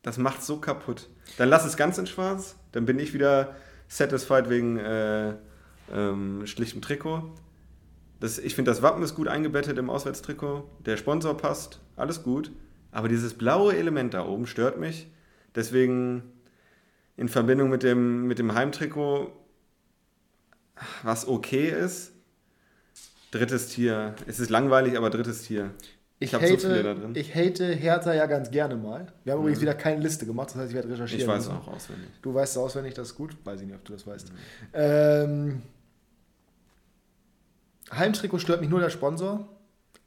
das macht so kaputt. Dann lass es ganz in schwarz, dann bin ich wieder satisfied wegen äh, ähm, schlichtem Trikot. Das, ich finde, das Wappen ist gut eingebettet im Auswärtstrikot. Der Sponsor passt, alles gut. Aber dieses blaue Element da oben stört mich. Deswegen in Verbindung mit dem, mit dem Heimtrikot, was okay ist, Drittes Tier. Es ist langweilig, aber drittes Tier. Ich, hab so hate, viele da drin. Mhm. ich hate Hertha ja ganz gerne mal. Wir haben übrigens wieder keine Liste gemacht, das heißt, ich werde recherchieren. Ich weiß müssen. auch auswendig. Du weißt es auswendig, das ist gut. Weiß ich nicht, ob du das Mhm. weißt. Ähm, Heimtrikot stört mich nur der Sponsor.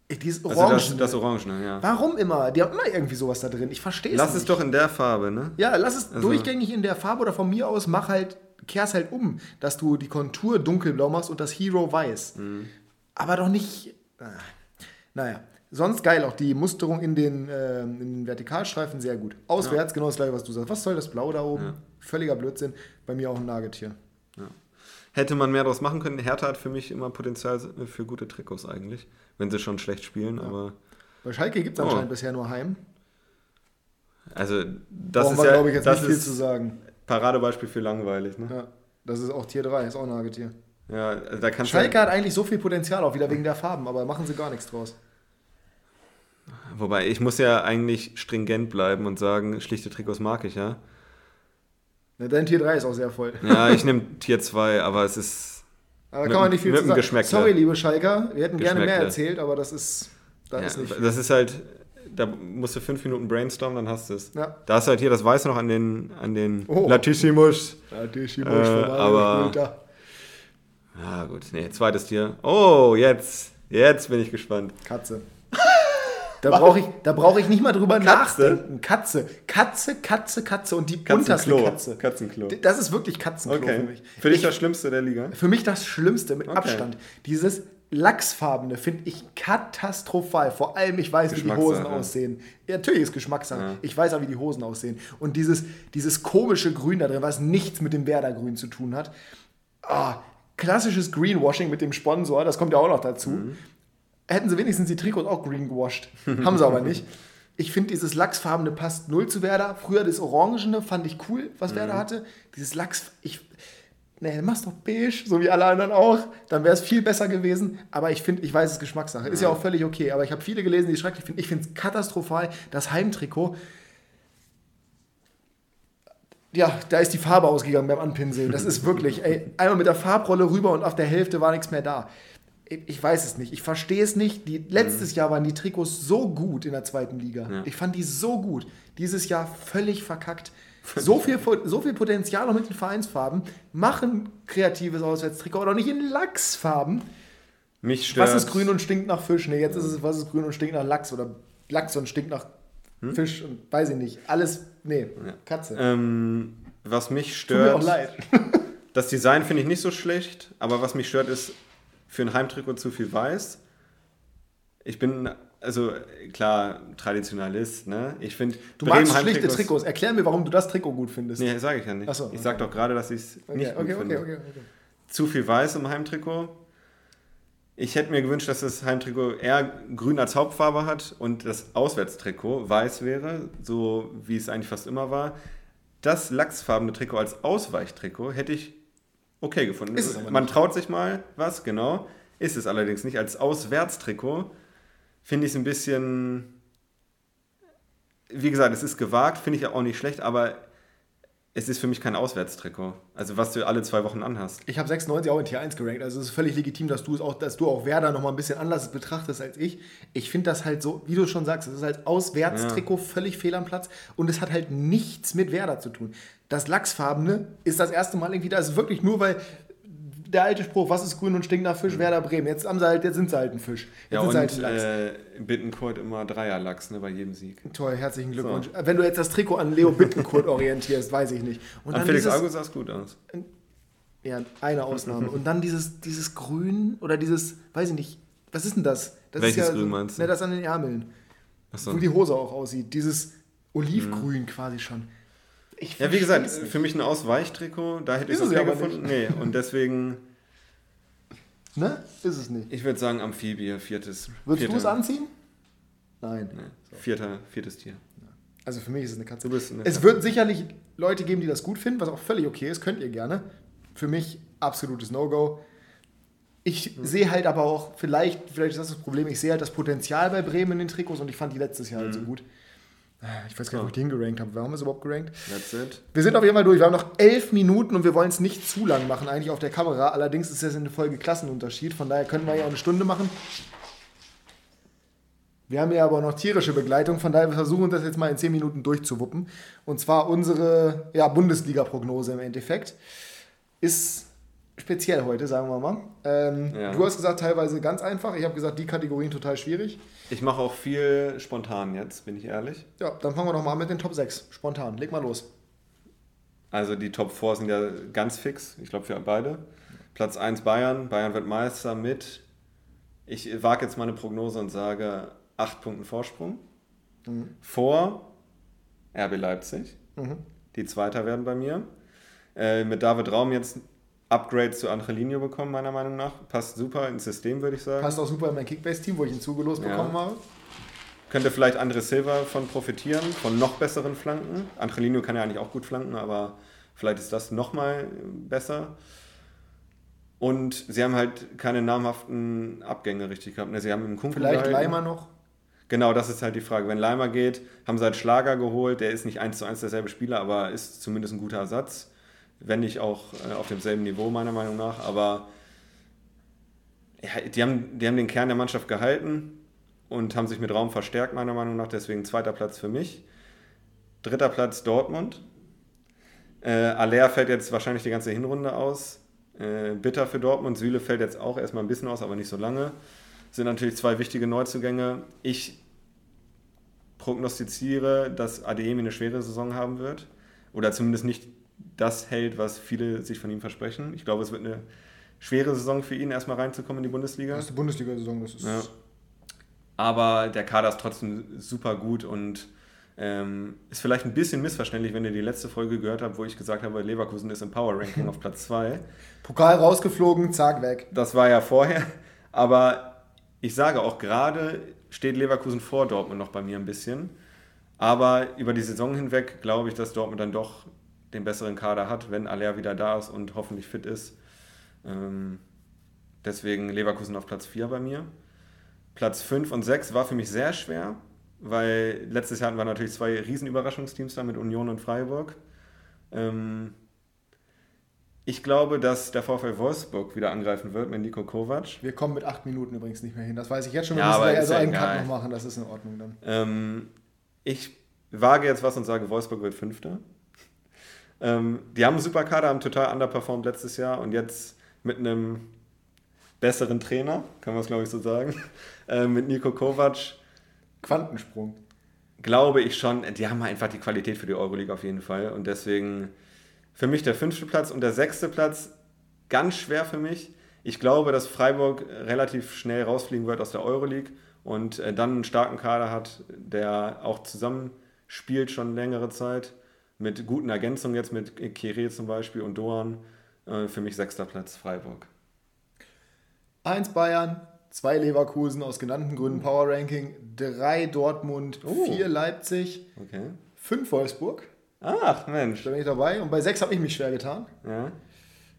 Ich- Dieses Also Orange. das, das Orangene, ja. Warum immer? Die haben immer irgendwie sowas da drin. Ich verstehe es Lass nicht. es doch in der Farbe, ne? Ja, lass es Also- durchgängig in der Farbe oder von mir aus mach halt, kehr's halt um, dass du die Kontur dunkelblau machst und das Hero weiß. Mhm. Aber doch nicht. Ah. Naja. Sonst geil, auch die Musterung in den, ähm, in den Vertikalstreifen sehr gut. Auswärts genau das gleiche, was du sagst. Was soll das Blau da oben? Ja. Völliger Blödsinn. Bei mir auch ein Nagetier. Hätte man mehr draus machen können. Hertha hat für mich immer Potenzial für gute Trikots eigentlich. Wenn sie schon schlecht spielen, aber. Bei Schalke gibt es Oh. anscheinend bisher nur Heim. Also, das Brauchen ist wir, ja. glaube ich, jetzt nicht viel zu sagen. Paradebeispiel für langweilig, ne? Ja. Das ist auch Tier 3, ist auch ein Nagetier. Ja, also da kannst Schalke du. hat eigentlich so viel Potenzial, auch wieder wegen der Farben, aber machen sie gar nichts draus. Wobei, ich muss ja eigentlich stringent bleiben und sagen, schlichte Trikots mag ich, ja. Ne, Dein Tier 3 ist auch sehr voll. Ja, ich nehme Tier 2, aber es ist. Aber Mit kann man nicht viel zu sagen. Sorry, liebe Schalker, wir hätten gerne mehr erzählt, aber das ist, da Ja, ist nicht viel. das ist halt. Da musst du fünf Minuten brainstormen, dann hast du es. Ja. Da hast du halt hier das Weiße noch an den, an den Oh. Latissimus. Ja, Schiebe Äh, aber- da. Ja, gut. Nee, zweites Tier. Oh, jetzt. Jetzt bin ich gespannt. Katze. Da brauche ich, da ich nicht mal drüber Katze? nachdenken. Katze. Katze, Katze, Katze. Und die unterste. Katze. Katzenklo. Das ist wirklich Katzenklo Okay. für mich. Für dich Ich- das Schlimmste der Liga? Für mich das Schlimmste mit Okay. Abstand. Dieses Lachsfarbene finde ich katastrophal. Vor allem, ich weiß, wie die. Hosen aussehen. Ja, natürlich ist Geschmackssache. Ja. Ich weiß auch, wie die Hosen aussehen. Und dieses, dieses komische Grün da drin, was nichts mit dem Werder-Grün zu tun hat. Ah, klassisches Greenwashing mit dem Sponsor, das kommt ja auch noch dazu. Mhm. Hätten sie wenigstens die Trikots auch green gewascht. Haben sie aber nicht. Ich finde, dieses Lachsfarbene passt null zu Werder. Früher das Orangene fand ich cool, was Werder Mhm. hatte. Dieses Lachs, ich. Nee, mach's doch beige, so wie alle anderen auch. Dann wäre es viel besser gewesen. Aber ich finde, ich weiß, es ist Geschmackssache. Ist ja auch völlig okay. Aber ich habe viele gelesen, die es schrecklich finden. Ich finde es katastrophal. Das Heimtrikot. Ja, da ist die Farbe ausgegangen beim Anpinseln. Das ist wirklich, ey, einmal mit der Farbrolle rüber und auf der Hälfte war nichts mehr da. Ich weiß es nicht. Ich verstehe es nicht. Die, letztes Jahr waren die Trikots so gut in der zweiten Liga. Ja. Ich fand die so gut. Dieses Jahr völlig verkackt. So viel, so viel Potenzial noch mit den Vereinsfarben. Machen kreatives Auswärtstrikot, doch nicht in Lachsfarben. Mich stört. Was ist grün und stinkt nach Fisch? Nee, jetzt ist es, was ist grün und stinkt nach Lachs oder Lachs und stinkt nach Fisch und weiß ich nicht. Alles, nee, Ja. Katze. Ähm, was mich Tut mir stört. auch leid. Das Design finde ich nicht so schlecht, aber was mich stört, ist für ein Heimtrikot zu viel weiß. Ich bin, also klar, Traditionalist, ne? Ich finde, Du magst schlichte Trikots. Erklär mir, warum du das Trikot gut findest. Nee, sage ich ja nicht. So, ich sage doch gerade, dass ich es okay, nicht gut okay, finde. okay, okay, okay. Zu viel weiß im Heimtrikot. Ich hätte mir gewünscht, dass das Heimtrikot eher grün als Hauptfarbe hat und das Auswärtstrikot weiß wäre, so wie es eigentlich fast immer war. Das lachsfarbene Trikot als Ausweichtrikot hätte ich okay gefunden. Ist es aber Man nicht. traut sich mal was, genau. Ist es allerdings nicht. Als Auswärtstrikot finde ich es ein bisschen. Wie gesagt, es ist gewagt, finde ich auch nicht schlecht, aber es ist für mich kein Auswärtstrikot. Also was du alle zwei Wochen anhast. Ich habe 96 auch in Tier 1 gerankt. Also es ist völlig legitim, dass du es auch, dass du auch Werder noch mal ein bisschen anders betrachtest als ich. Ich finde das halt so, wie du schon sagst, es ist halt Auswärtstrikot völlig fehl am Platz und es hat halt nichts mit Werder zu tun. Das Lachsfarbene ist das erste Mal irgendwie da. Es ist wirklich nur, weil der alte Spruch, was ist grün und stinkt nach Fisch, Werder Bremen. Jetzt, haben sie halt, jetzt sind sie halt ein Fisch. Jetzt Mhm. Ja, sind und halt äh, Bittenkurt immer Dreierlachs ne, bei jedem Sieg. Toll, herzlichen Glückwunsch. Wenn du jetzt das Trikot an Leo Bittenkurt orientierst, weiß ich nicht. Und An Felix dieses, Auge sah es gut aus. Ja, eine Ausnahme. Und dann dieses, dieses Grün oder dieses, weiß ich nicht, was ist denn das? das Welches ist ja Grün so, meinst du? Ne, das an den Ärmeln. Achso. Wo die Hose auch aussieht. Dieses Olivgrün quasi schon. Ich Ja, wie gesagt, nicht. für mich ein Ausweichtrikot, da hätte ich Ist es aber gefunden. Nee, und deswegen, Ne? Ist es nicht. ich würde sagen Amphibie, viertes. Würdest du es anziehen? Nein. Nee, vierter, viertes Tier. Also für mich ist es eine Katze. Du bist eine Es Katze. wird sicherlich Leute geben, die das gut finden, was auch völlig okay ist. Könnt ihr gerne. Für mich absolutes No-Go. Ich sehe halt aber auch, vielleicht, vielleicht ist das das Problem, ich sehe halt das Potenzial bei Bremen in den Trikots und ich fand die letztes Jahr halt so gut. Ich weiß gar nicht, wo ich den gerankt habe. Warum haben wir es überhaupt gerankt? That's it. Wir sind auf jeden Fall durch. Wir haben noch elf Minuten und wir wollen es nicht zu lang machen, eigentlich auf der Kamera. Allerdings ist das eine Folge Klassenunterschied. Von daher können wir ja auch eine Stunde machen. Wir haben ja aber noch tierische Begleitung, von daher wir versuchen das jetzt mal in zehn Minuten durchzuwuppen. Und zwar unsere ja, Bundesliga-Prognose im Endeffekt. Ist speziell heute, sagen wir mal. Ähm, Ja. Du hast gesagt, teilweise ganz einfach. Ich habe gesagt, die Kategorien total schwierig. Ich mache auch viel spontan jetzt, bin ich ehrlich. Ja, dann fangen wir doch mal an mit den Top 6. Spontan. Leg mal los. Also die Top 4 sind ja ganz fix, ich glaube für beide. Platz 1 Bayern, Bayern wird Meister mit, ich wage jetzt mal eine Prognose und sage 8 Punkten Vorsprung. Vor RB Leipzig, Mhm. die Zweiter werden bei mir. Äh, mit David Raum jetzt Upgrades zu Angelino bekommen, meiner Meinung nach. Passt super ins System, würde ich sagen. Passt auch super in mein Kickbase-Team, wo ich ihn zugelost Ja. bekommen habe. Könnte vielleicht André Silva von profitieren, von noch besseren Flanken. Angelino kann ja eigentlich auch gut flanken, aber vielleicht ist das nochmal besser. Und sie haben halt keine namhaften Abgänge richtig gehabt. Ne, Sie haben im Vielleicht gehalten. Leimer noch. Genau, das ist halt die Frage. Wenn Leimer geht, haben sie halt Schlager geholt. Der ist nicht eins zu eins derselbe Spieler, aber ist zumindest ein guter Ersatz. Wenn nicht auch äh, auf demselben Niveau, meiner Meinung nach. Aber ja, die, haben, die haben den Kern der Mannschaft gehalten und haben sich mit Raum verstärkt, meiner Meinung nach. Deswegen zweiter Platz für mich. Dritter Platz Dortmund. Äh, Aller fällt jetzt wahrscheinlich die ganze Hinrunde aus. Äh, bitter für Dortmund. Süle fällt jetzt auch erstmal ein bisschen aus, aber nicht so lange. Sind natürlich zwei wichtige Neuzugänge. Ich prognostiziere, dass Adeyemi eine schwere Saison haben wird. Oder zumindest nicht das hält, was viele sich von ihm versprechen. Ich glaube, es wird eine schwere Saison für ihn, erstmal reinzukommen in die Bundesliga. Das ist die Bundesliga-Saison. Das ist Ja. Aber der Kader ist trotzdem super gut und ähm, ist vielleicht ein bisschen missverständlich, wenn ihr die letzte Folge gehört habt, wo ich gesagt habe, Leverkusen ist im Power Ranking auf Platz 2. Pokal rausgeflogen, zack, weg. Das war ja vorher. Aber ich sage auch gerade, steht Leverkusen vor Dortmund noch bei mir ein bisschen. Aber über die Saison hinweg glaube ich, dass Dortmund dann doch den besseren Kader hat, wenn Aller wieder da ist und hoffentlich fit ist. Ähm, deswegen Leverkusen auf Platz 4 bei mir. Platz 5 und 6 war für mich sehr schwer, weil letztes Jahr hatten wir natürlich zwei Riesenüberraschungsteams da mit Union und Freiburg. Ähm, ich glaube, dass der VfL Wolfsburg wieder angreifen wird mit Nico Kovac. Wir kommen mit acht Minuten übrigens nicht mehr hin. Das weiß ich jetzt schon. Wir Ja, müssen aber also ja einen egal. Cut noch machen. Das ist in Ordnung dann. Ähm, ich wage jetzt was und sage, Wolfsburg wird Fünfter. Ähm, die haben einen super Kader, haben total underperformed letztes Jahr und jetzt mit einem besseren Trainer, kann man es glaube ich so sagen, äh, mit Nico Kovac, Quantensprung. glaube ich schon, die haben einfach die Qualität für die Euroleague auf jeden Fall. Und deswegen für mich der fünfte Platz und der sechste Platz ganz schwer für mich. Ich glaube, dass Freiburg relativ schnell rausfliegen wird aus der Euroleague und äh, dann einen starken Kader hat, der auch zusammenspielt schon längere Zeit. Mit guten Ergänzungen jetzt mit Kere zum Beispiel und Doan. Äh, für mich sechster Platz Freiburg. Eins Bayern, zwei Leverkusen aus genannten Gründen Power Ranking, drei Dortmund, Oh. vier Leipzig, Okay. fünf Wolfsburg. Ach, Mensch. Da bin ich dabei. Und bei sechs habe ich mich schwer getan. Ja.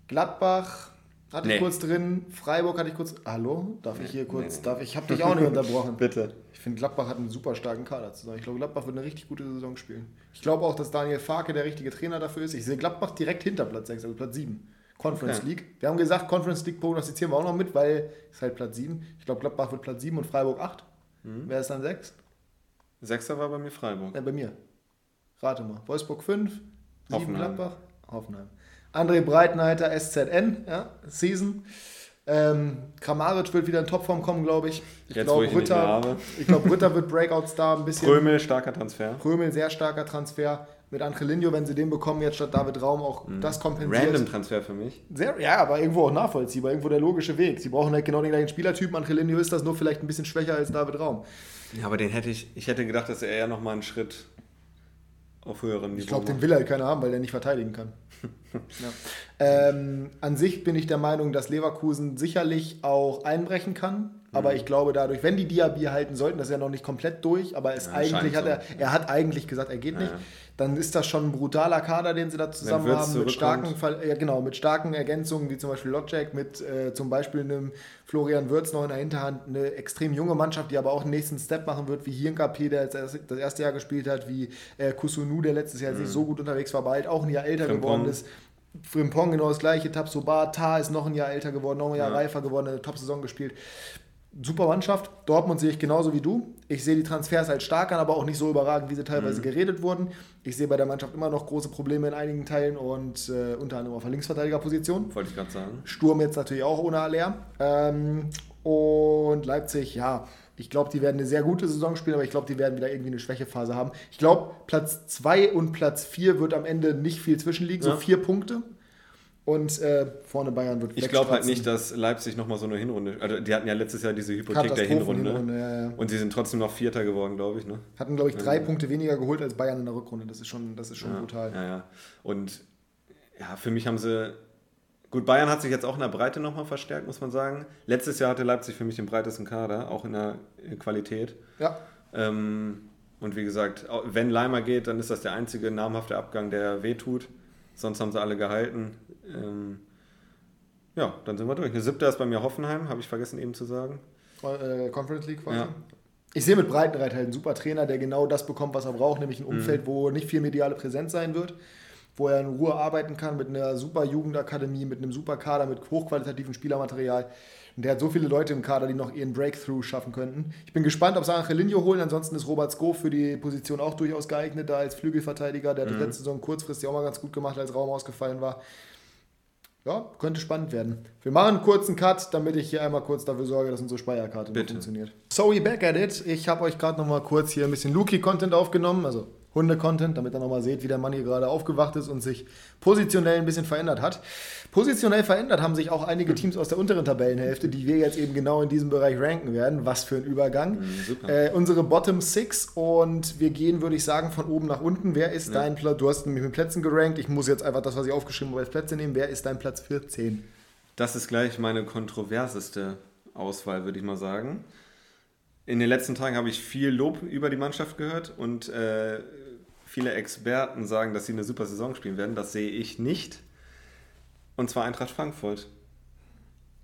Gladbach hatte ich Nee. kurz drin, Freiburg hatte ich kurz. Hallo? Darf ich hier kurz? nee. Darf ich? habe dich auch nicht unterbrochen. Bitte. Ich finde, Gladbach hat einen super starken Kader zusammen. Ich glaube, Gladbach wird eine richtig gute Saison spielen. Ich glaube auch, dass Daniel Farke der richtige Trainer dafür ist. Ich sehe Gladbach direkt hinter Platz 6, also Platz 7. Conference Okay. League. Wir haben gesagt, Conference League prognostizieren wir auch noch mit, weil es halt Platz 7. Ich glaube, Gladbach wird Platz 7 und Freiburg 8. Mhm. Wer ist dann 6? Sechster war bei mir Freiburg. Ja, bei mir. Rate mal. Wolfsburg 5, 7 Hoffenheim. Gladbach, Hoffenheim. André Breitenreiter, SZN, ja, Season. Ähm, Kramaric wird wieder in Topform kommen, glaube ich. Ich glaube, ich glaube, Rütter wird Breakout-Star ein bisschen. Prömel, starker Transfer. Prömel, sehr starker Transfer. Mit Angelino, wenn sie den bekommen, jetzt statt David Raum auch das kompensiert. Mhm. Random Transfer für mich. Sehr, ja, aber irgendwo auch nachvollziehbar, irgendwo der logische Weg. Sie brauchen halt genau den gleichen Spielertypen. Angelino ist das nur vielleicht ein bisschen schwächer als David Raum. Ja, aber den hätte ich, ich hätte gedacht, dass er eher nochmal einen Schritt auf höherem Niveau Ich glaube, den will halt keiner haben, weil der nicht verteidigen kann. ja. ähm, an sich bin ich der Meinung, dass Leverkusen sicherlich auch einbrechen kann. Aber ich glaube dadurch, wenn die Diaby halten sollten, das ist ja noch nicht komplett durch, aber es Ja, eigentlich hat er, er hat eigentlich gesagt, er geht Ja, nicht, dann ist das schon ein brutaler Kader, den sie da zusammen haben, mit starken, ja, genau, mit starken Ergänzungen, wie zum Beispiel Lotjack, mit äh, zum Beispiel einem Florian Würz noch in der Hinterhand, eine extrem junge Mannschaft, die aber auch einen nächsten Step machen wird, wie Hirnkapé, der das erste Jahr gespielt hat, wie äh, Kusunu, der letztes Jahr nicht so gut unterwegs war, aber halt auch ein Jahr älter Frimpong. geworden ist. Frimpong genau das gleiche, Tabsoba, Ta ist noch ein Jahr älter geworden, noch ein Jahr Ja. reifer geworden, eine Top-Saison gespielt. Super Mannschaft. Dortmund sehe ich genauso wie du. Ich sehe die Transfers als stark an, aber auch nicht so überragend, wie sie Mhm. teilweise geredet wurden. Ich sehe bei der Mannschaft immer noch große Probleme in einigen Teilen und äh, unter anderem auf der Linksverteidigerposition. Wollte ich gerade sagen. Sturm jetzt natürlich auch ohne Aller. Ähm, und Leipzig, ja, ich glaube, die werden eine sehr gute Saison spielen, aber ich glaube, die werden wieder irgendwie eine Schwächephase haben. Ich glaube, Platz 2 und Platz 4 wird am Ende nicht viel zwischenliegen, so Ja. vier Punkte. Und äh, vorne Bayern wird Ich glaube halt nicht, dass Leipzig nochmal so eine Hinrunde. Also die hatten ja letztes Jahr diese Hypothek der Hinrunde. Hinrunde, ja, ja. Und sie sind trotzdem noch Vierter geworden, glaube ich. Ne? Hatten, glaube ich, drei Punkte weniger geholt als Bayern in der Rückrunde. Das ist schon, das ist schon ja, brutal. Ja, ja. Und ja, für mich haben sie. Gut, Bayern hat sich jetzt auch in der Breite nochmal verstärkt, muss man sagen. Letztes Jahr hatte Leipzig für mich den breitesten Kader, auch in der äh, Qualität. Ja. Ähm, und wie gesagt, wenn Leimer geht, dann ist das der einzige namhafte Abgang, der wehtut. Sonst haben sie alle gehalten. Ähm, ja, dann sind wir durch. Eine siebte ist bei mir Hoffenheim, habe ich vergessen eben zu sagen. Äh, Conference League quasi. Ja. Ich sehe mit Breitenreit halt einen super Trainer, der genau das bekommt, was er braucht, nämlich ein Mhm. Umfeld, wo nicht viel mediale Präsenz sein wird, wo er in Ruhe arbeiten kann mit einer super Jugendakademie, mit einem super Kader, mit hochqualitativem Spielermaterial. Und der hat so viele Leute im Kader, die noch ihren Breakthrough schaffen könnten. Ich bin gespannt, ob sie Angelino holen. Ansonsten ist Robert Sko für die Position auch durchaus geeignet, da als Flügelverteidiger. Der hat Mhm. das letzte Saison kurzfristig auch mal ganz gut gemacht, als Raum ausgefallen war. Ja, könnte spannend werden. Wir machen einen kurzen Cut, damit ich hier einmal kurz dafür sorge, dass unsere Speierkarte funktioniert. So, we back at it. Ich habe euch gerade noch mal kurz hier ein bisschen Luki-Content aufgenommen, also Hunde-Content, damit ihr noch mal seht, wie der Mann hier gerade aufgewacht ist und sich positionell ein bisschen verändert hat. Positionell verändert haben sich auch einige Teams aus der unteren Tabellenhälfte, die wir jetzt eben genau in diesem Bereich ranken werden. Was für ein Übergang. super. Äh, unsere Bottom Six und wir gehen, würde ich sagen, von oben nach unten. Wer ist dein Platz? Du hast nämlich mit Plätzen gerankt. Ich muss jetzt einfach das, was ich aufgeschrieben habe, als Plätze nehmen. Wer ist dein Platz 14? Das ist gleich meine kontroverseste Auswahl, würde ich mal sagen. In den letzten Tagen habe ich viel Lob über die Mannschaft gehört und äh, viele Experten sagen, dass sie eine super Saison spielen werden. Das sehe ich nicht. Und zwar Eintracht Frankfurt.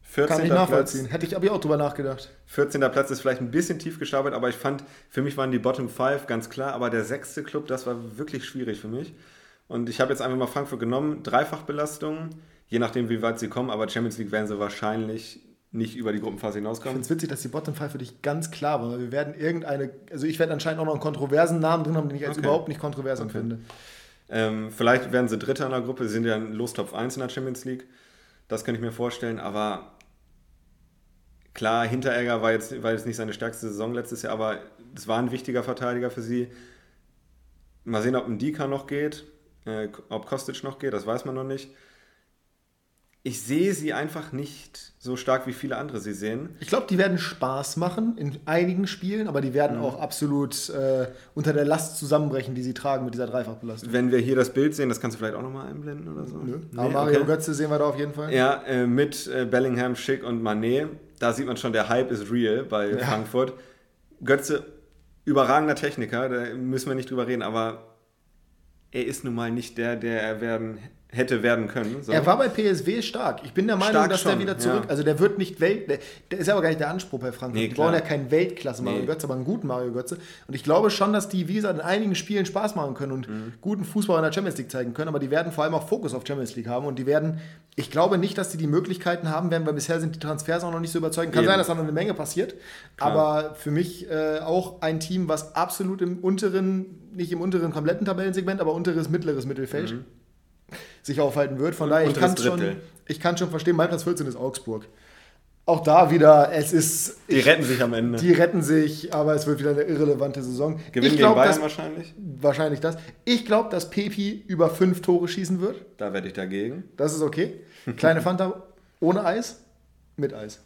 14. Kann ich nachvollziehen. Hätte ich aber auch drüber nachgedacht. 14. Platz ist vielleicht ein bisschen tief gestapelt, aber ich fand, für mich waren die Bottom 5 ganz klar, aber der sechste Club, das war wirklich schwierig für mich. Und ich habe jetzt einfach mal Frankfurt genommen, Dreifachbelastung, je nachdem, wie weit sie kommen, aber Champions League werden sie wahrscheinlich nicht über die Gruppenphase Ich hinauskommen. finde es witzig, dass die Bottom 5 für dich ganz klar war. weil Wir werden irgendeine, also ich werde anscheinend auch noch einen kontroversen Namen drin haben, den ich als Okay. überhaupt nicht kontrovers Okay. empfinde. Ähm, vielleicht werden sie Dritter in der Gruppe, sie sind ja in Lostopf 1 in der Champions League. Das könnte ich mir vorstellen, aber klar, Hinteregger war jetzt, war jetzt nicht seine stärkste Saison letztes Jahr, aber es war ein wichtiger Verteidiger für sie. Mal sehen, ob ein Dika noch geht, äh, ob Kostic noch geht, das weiß man noch nicht. Ich sehe sie einfach nicht so stark, wie viele andere sie sehen. Ich glaube, die werden Spaß machen in einigen Spielen, aber die Mhm. werden auch absolut äh, unter der Last zusammenbrechen, die sie tragen mit dieser Dreifachbelastung. Wenn wir hier das Bild sehen, das kannst du vielleicht auch nochmal einblenden oder so. Nö. Nee, aber Mario okay. Götze sehen wir da auf jeden Fall. Ja, äh, mit äh, Bellingham, Schick und Manet. Da sieht man schon, der Hype ist real bei Ja. Frankfurt. Götze, überragender Techniker, da müssen wir nicht drüber reden, aber er ist nun mal nicht der, der er werden, hätte werden können. So. Er war bei PSW stark. Ich bin der Meinung, Stark dass der schon, wieder zurück. ja. Also der wird nicht Welt. Der, der ist aber gar nicht der Anspruch bei Frankfurt. Nee, die klar. brauchen ja keinen Weltklasse Mario Nee. Götze, aber einen guten Mario Götze. Und ich glaube schon, dass die, wie gesagt, in einigen Spielen Spaß machen können und Mhm. guten Fußball in der Champions League zeigen können. Aber die werden vor allem auch Fokus auf Champions League haben und die werden. Ich glaube nicht, dass die die Möglichkeiten haben werden, weil bisher sind die Transfers auch noch nicht so überzeugend. Kann Eben. sein, dass da noch eine Menge passiert. Aber für mich äh, auch ein Team, was absolut im unteren, nicht im unteren kompletten Tabellensegment, aber unteres, mittleres Mittelfeld sich aufhalten wird. Von daher, ich kann, schon, Drittel. ich kann schon verstehen, mein Platz 14 ist Augsburg. Auch da wieder, es ist. Die ich, retten sich am Ende. die retten sich, aber es wird wieder eine irrelevante Saison. Gewinnen gegen Bayern dass, wahrscheinlich. wahrscheinlich das. Ich glaube, dass Pepi über fünf Tore schießen wird. Da werde ich dagegen. Das ist okay. Kleine Fanta ohne Eis, mit Eis.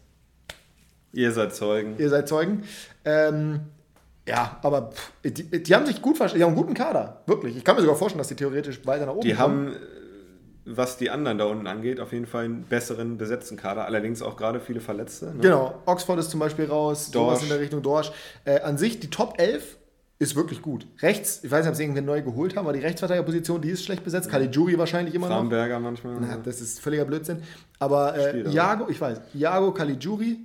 Ihr seid Zeugen. Ihr seid Zeugen. Ähm, ja, aber pff, die, die haben sich gut verstanden. Die haben einen guten Kader, wirklich. Ich kann mir sogar vorstellen, dass die theoretisch weiter nach oben Die kommen. haben äh, was die anderen da unten angeht, auf jeden Fall einen besseren besetzten Kader. Allerdings auch gerade viele Verletzte. Ne? Genau, Oxford ist zum Beispiel raus, Dorsch. sowas in der Richtung Dorsch. Äh, an sich, die Top 11 ist wirklich gut. Rechts, ich weiß nicht, ob sie irgendwen neu geholt haben, aber die Rechtsverteidigerposition, die ist schlecht besetzt. Caligiuri wahrscheinlich immer noch. Framberger manchmal. Na, das ist völliger Blödsinn. Aber äh. Iago, ich weiß, Iago Caligiuri,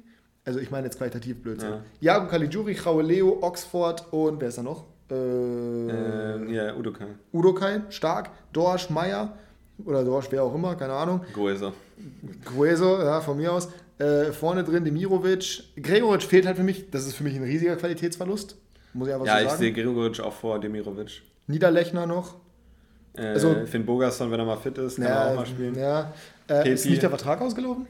also ich meine jetzt qualitativ Blödsinn. Ja. Iago Caligiuri, Leo, Oxford und wer ist da noch? Äh, Ähm, ja, Udokai. Udokai, stark, Dorsch, Meier oder Dorsch, wer auch immer, keine Ahnung. Goeser. Gueso, ja, von mir aus. Äh, vorne drin Demirovic. Gregoritsch fehlt halt für mich, das ist für mich ein riesiger Qualitätsverlust. Muss ich einfach Ja, so ich sagen. sehe Gregoritsch auch vor Demirovic. Niederlechner noch. Äh, Also- Finn Bogerson, wenn er mal fit ist, kann er auch Ja, mal spielen. ja. Äh, ist nicht der Vertrag ausgelaufen?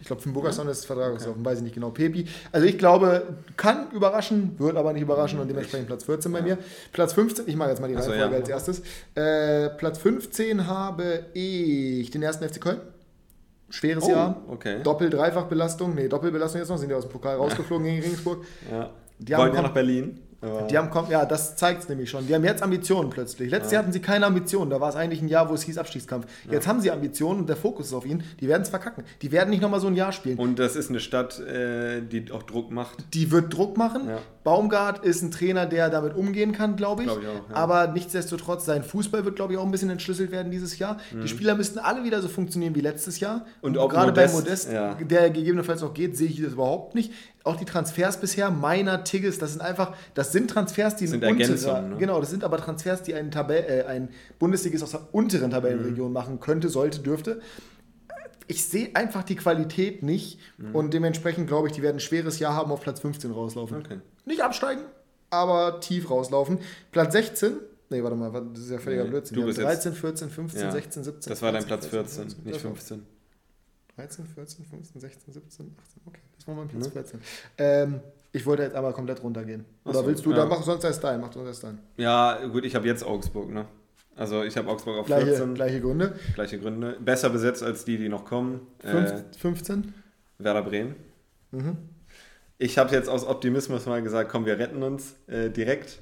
Ich glaube, für Burgerson ist der Vertrag ausgelaufen, weiß ich nicht genau. Pepi. Also ich glaube, kann überraschen, wird aber nicht überraschen und dementsprechend Platz 14 bei mir. Platz 15, ich mache jetzt mal die Reihenfolge ja. als erstes. Äh, Platz 15 habe ich den ersten FC Köln. Schweres Oh, Jahr. okay. Doppel-Dreifach-Belastung. Nee, Doppelbelastung jetzt noch, sind ja aus dem Pokal rausgeflogen gegen Regensburg. Ja. Die haben Wollen ja nach Berlin. Aber Die haben, ja, das zeigt es nämlich schon. Die haben jetzt Ambitionen plötzlich. Letztes Jahr hatten sie keine Ambitionen. Da war es eigentlich ein Jahr, wo es hieß Abstiegskampf. Jetzt haben sie Ambitionen und der Fokus ist auf ihnen. Die werden es verkacken. Die werden nicht nochmal so ein Jahr spielen. und das ist eine Stadt, äh, die auch Druck macht. Die wird Druck machen. Ja. Baumgart ist ein Trainer, der damit umgehen kann, glaube ich. Glaub ich auch, ja. Aber nichtsdestotrotz, sein Fußball wird, glaube ich, auch ein bisschen entschlüsselt werden dieses Jahr. Die Spieler müssten alle wieder so funktionieren wie letztes Jahr. Mhm. Und ob gerade bei Modest- Modest, ja. der gegebenenfalls auch geht, sehe ich das überhaupt nicht. Auch die Transfers bisher, Meiner, Tigges, das sind einfach, das sind Transfers, die Sind unterer- ne? Genau, das sind aber Transfers, die ein, Tabell, äh, ein Bundesligist aus der unteren Tabellenregion Mhm. machen könnte, sollte, dürfte ich sehe einfach die Qualität nicht Mhm. und dementsprechend glaube ich, die werden ein schweres Jahr haben, auf Platz 15 rauslaufen. Okay. Nicht absteigen, aber tief rauslaufen. Platz 16, nee, warte mal, das ist ja völliger Nee, Blödsinn. du bist jetzt- 13, 14, 15, Ja. 16, 17. Das war dein 18, Platz 14, 14, nicht das war- 15. 13, 14, 15, 16, 17, 18. Okay, das war mein Platz Ne? 14. Ähm, ich wollte jetzt einmal komplett runtergehen. Oder willst du, ja. dann mach sonst erst dein, mach sonst erst dein. Ja, gut, ich habe jetzt Augsburg, ne? Also ich habe Augsburg auf Gleiche, 14. gleiche Gründe. Gleiche Gründe. Besser besetzt als die, die noch kommen. Fünf, Äh, 15. Werder Bremen. Mhm. Ich habe jetzt aus Optimismus mal gesagt, komm, wir retten uns äh, direkt.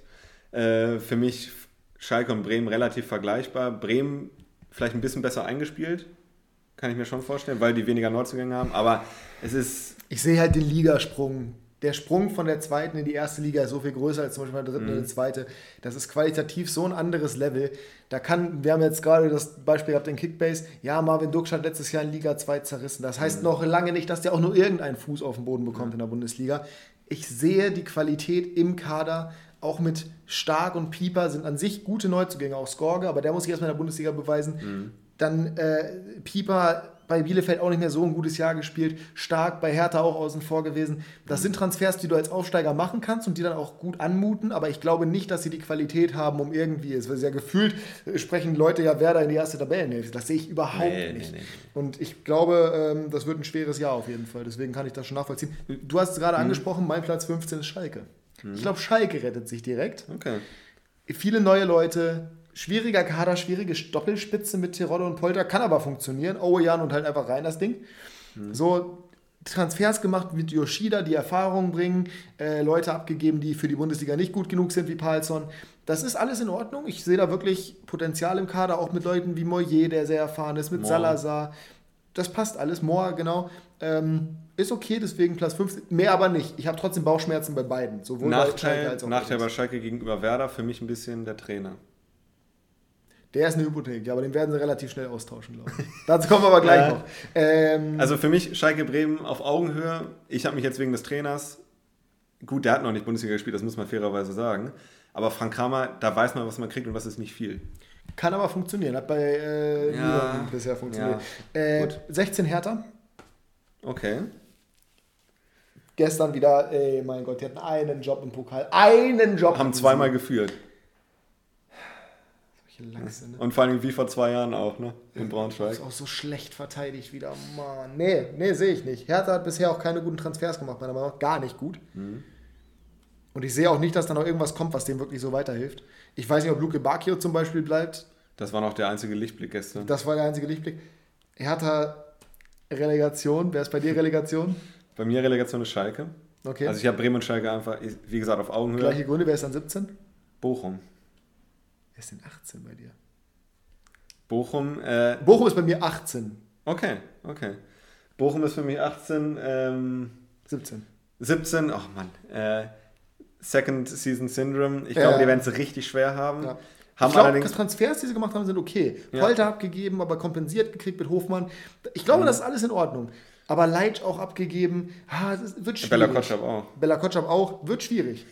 Äh, für mich Schalke und Bremen relativ vergleichbar. Bremen vielleicht ein bisschen besser eingespielt, kann ich mir schon vorstellen, weil die weniger Neuzugänge haben. Aber es ist Ich sehe halt den Ligasprung. Der Sprung von der zweiten in die erste Liga ist so viel größer als zum Beispiel von der dritten in die zweite. Das ist qualitativ so ein anderes Level. Da kann, wir haben jetzt gerade das Beispiel gehabt in Kickbase, ja, Marvin Duksch hat letztes Jahr in Liga 2 zerrissen. Das heißt noch lange nicht, dass der auch nur irgendeinen Fuß auf den Boden bekommt in der Bundesliga. Ich sehe die Qualität im Kader, auch mit Stark und Pieper sind an sich gute Neuzugänge, auch Skorge, aber der muss sich erstmal in der Bundesliga beweisen. Dann äh, Pieper bei Bielefeld auch nicht mehr so ein gutes Jahr gespielt. Stark bei Hertha auch außen vor gewesen. Das sind Transfers, die du als Aufsteiger machen kannst und die dann auch gut anmuten. Aber ich glaube nicht, dass sie die Qualität haben, um irgendwie, es wird ja gefühlt, äh, sprechen Leute ja Werder in die erste Tabellenhälfte. Das sehe ich überhaupt Nee, nee, nicht. nee. Und ich glaube, ähm, das wird ein schweres Jahr auf jeden Fall. Deswegen kann ich das schon nachvollziehen. Du hast es Mhm. gerade angesprochen, mein Platz 15 ist Schalke. Ich glaube, Schalke rettet sich direkt okay. viele neue Leute, schwieriger Kader, schwierige Doppelspitze mit Tirol und Polter, kann aber funktionieren. Ojan und halt einfach rein das Ding. So Transfers gemacht mit Yoshida, die Erfahrung bringen, äh, Leute abgegeben, die für die Bundesliga nicht gut genug sind wie Palsson. Das ist alles in Ordnung. Ich sehe da wirklich Potenzial im Kader, auch mit Leuten wie Moyer, der sehr erfahren ist, mit Mohr. Salazar. Das passt alles. Mohr, genau. Ähm, ist okay, deswegen Platz 15. Mehr aber nicht. Ich habe trotzdem Bauchschmerzen bei beiden. Sowohl bei Schalke Nachteil, als auch Nachteil bei Schalke gegenüber Werder für mich ein bisschen der Trainer. Der ist eine Hypothek, ja, aber den werden sie relativ schnell austauschen, glaube ich. Dazu kommen wir aber gleich Ja. noch. Ähm, Also für mich Schalke Bremen auf Augenhöhe. Ich habe mich jetzt wegen des Trainers, gut, der hat noch nicht Bundesliga gespielt, das muss man fairerweise sagen. Aber Frank Kramer, da weiß man, was man kriegt und was ist nicht viel. kann aber funktionieren. Hat bei äh, Ja. Bisher funktioniert. Äh, Gut. 16 Hertha. Okay. Gestern wieder, ey, mein Gott, die hatten einen Job im Pokal. Einen Job. Haben zweimal geführt. Lachse, ne? Und vor allem wie vor zwei Jahren auch, ne? In Ist Braunschweig. auch so schlecht verteidigt wieder. Mann. Nee, nee, sehe ich nicht. Hertha hat bisher auch keine guten Transfers gemacht, meiner Meinung nach. Gar nicht gut. Mhm. Und ich sehe auch nicht, dass da noch irgendwas kommt, was dem wirklich so weiterhilft. Ich weiß nicht, ob Luke Bacchio zum Beispiel bleibt. Das war noch der einzige Lichtblick gestern. Das war der einzige Lichtblick. Hertha Relegation. Wer ist bei dir Relegation? Bei mir Relegation ist Schalke. Okay. Also ich habe Bremen und Schalke einfach, wie gesagt, auf Augenhöhe. Gleiche Gründe. Wer ist dann 17? Bochum. Wer ist denn 18 bei dir? Bochum, äh, Bochum ist bei mir 18, okay, okay. Bochum ist für mich 18, ähm, 17. 17, oh Mann, äh, Second Season Syndrome. Ich glaube, die werden es richtig schwer haben. Ja. Haben ich glaube, das Transfers, die sie gemacht haben, sind okay. Ja. Polter abgegeben, aber kompensiert gekriegt mit Hofmann. Ich glaube, das ist alles in Ordnung. Aber Leitsch auch abgegeben. Ah, es wird schwierig. Bella Kotschap auch. Bella Kotschap auch. Wird schwierig.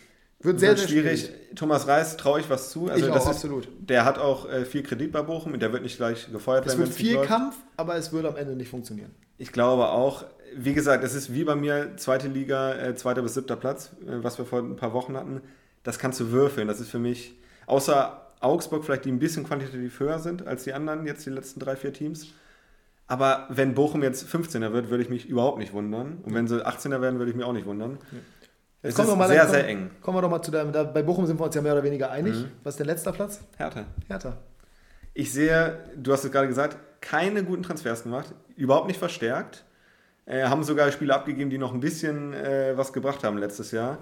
Wird sehr, Wird sehr schwierig. schwierig. Thomas Reis traue ich was zu. Also Ich das auch, ist, absolut. Der hat auch äh, viel Kredit bei Bochum und der wird nicht gleich gefeuert Es werden. wird wenn's nicht viel läuft. Kampf, aber es wird am Ende nicht funktionieren. Ich glaube auch, wie gesagt, es ist wie bei mir zweite Liga, äh, zweiter bis siebter Platz, äh, was wir vor ein paar Wochen hatten. Das kannst du würfeln. Das ist für mich, außer Augsburg vielleicht, die ein bisschen quantitativ höher sind als die anderen, jetzt die letzten drei, vier Teams. Aber wenn Bochum jetzt 15er wird, würde ich mich überhaupt nicht wundern. Und wenn sie 18er werden, würde ich mich auch nicht wundern. Es kommen ist mal- sehr, komm- sehr eng. Kommen wir doch mal zu deinem. Da, bei Bochum sind wir uns ja mehr oder weniger einig. Mhm. Was ist der letzte Platz? Härte. Hertha. Ich sehe, du hast es gerade gesagt, keine guten Transfers gemacht, überhaupt nicht verstärkt. Äh, haben sogar Spieler abgegeben, die noch ein bisschen äh, was gebracht haben letztes Jahr.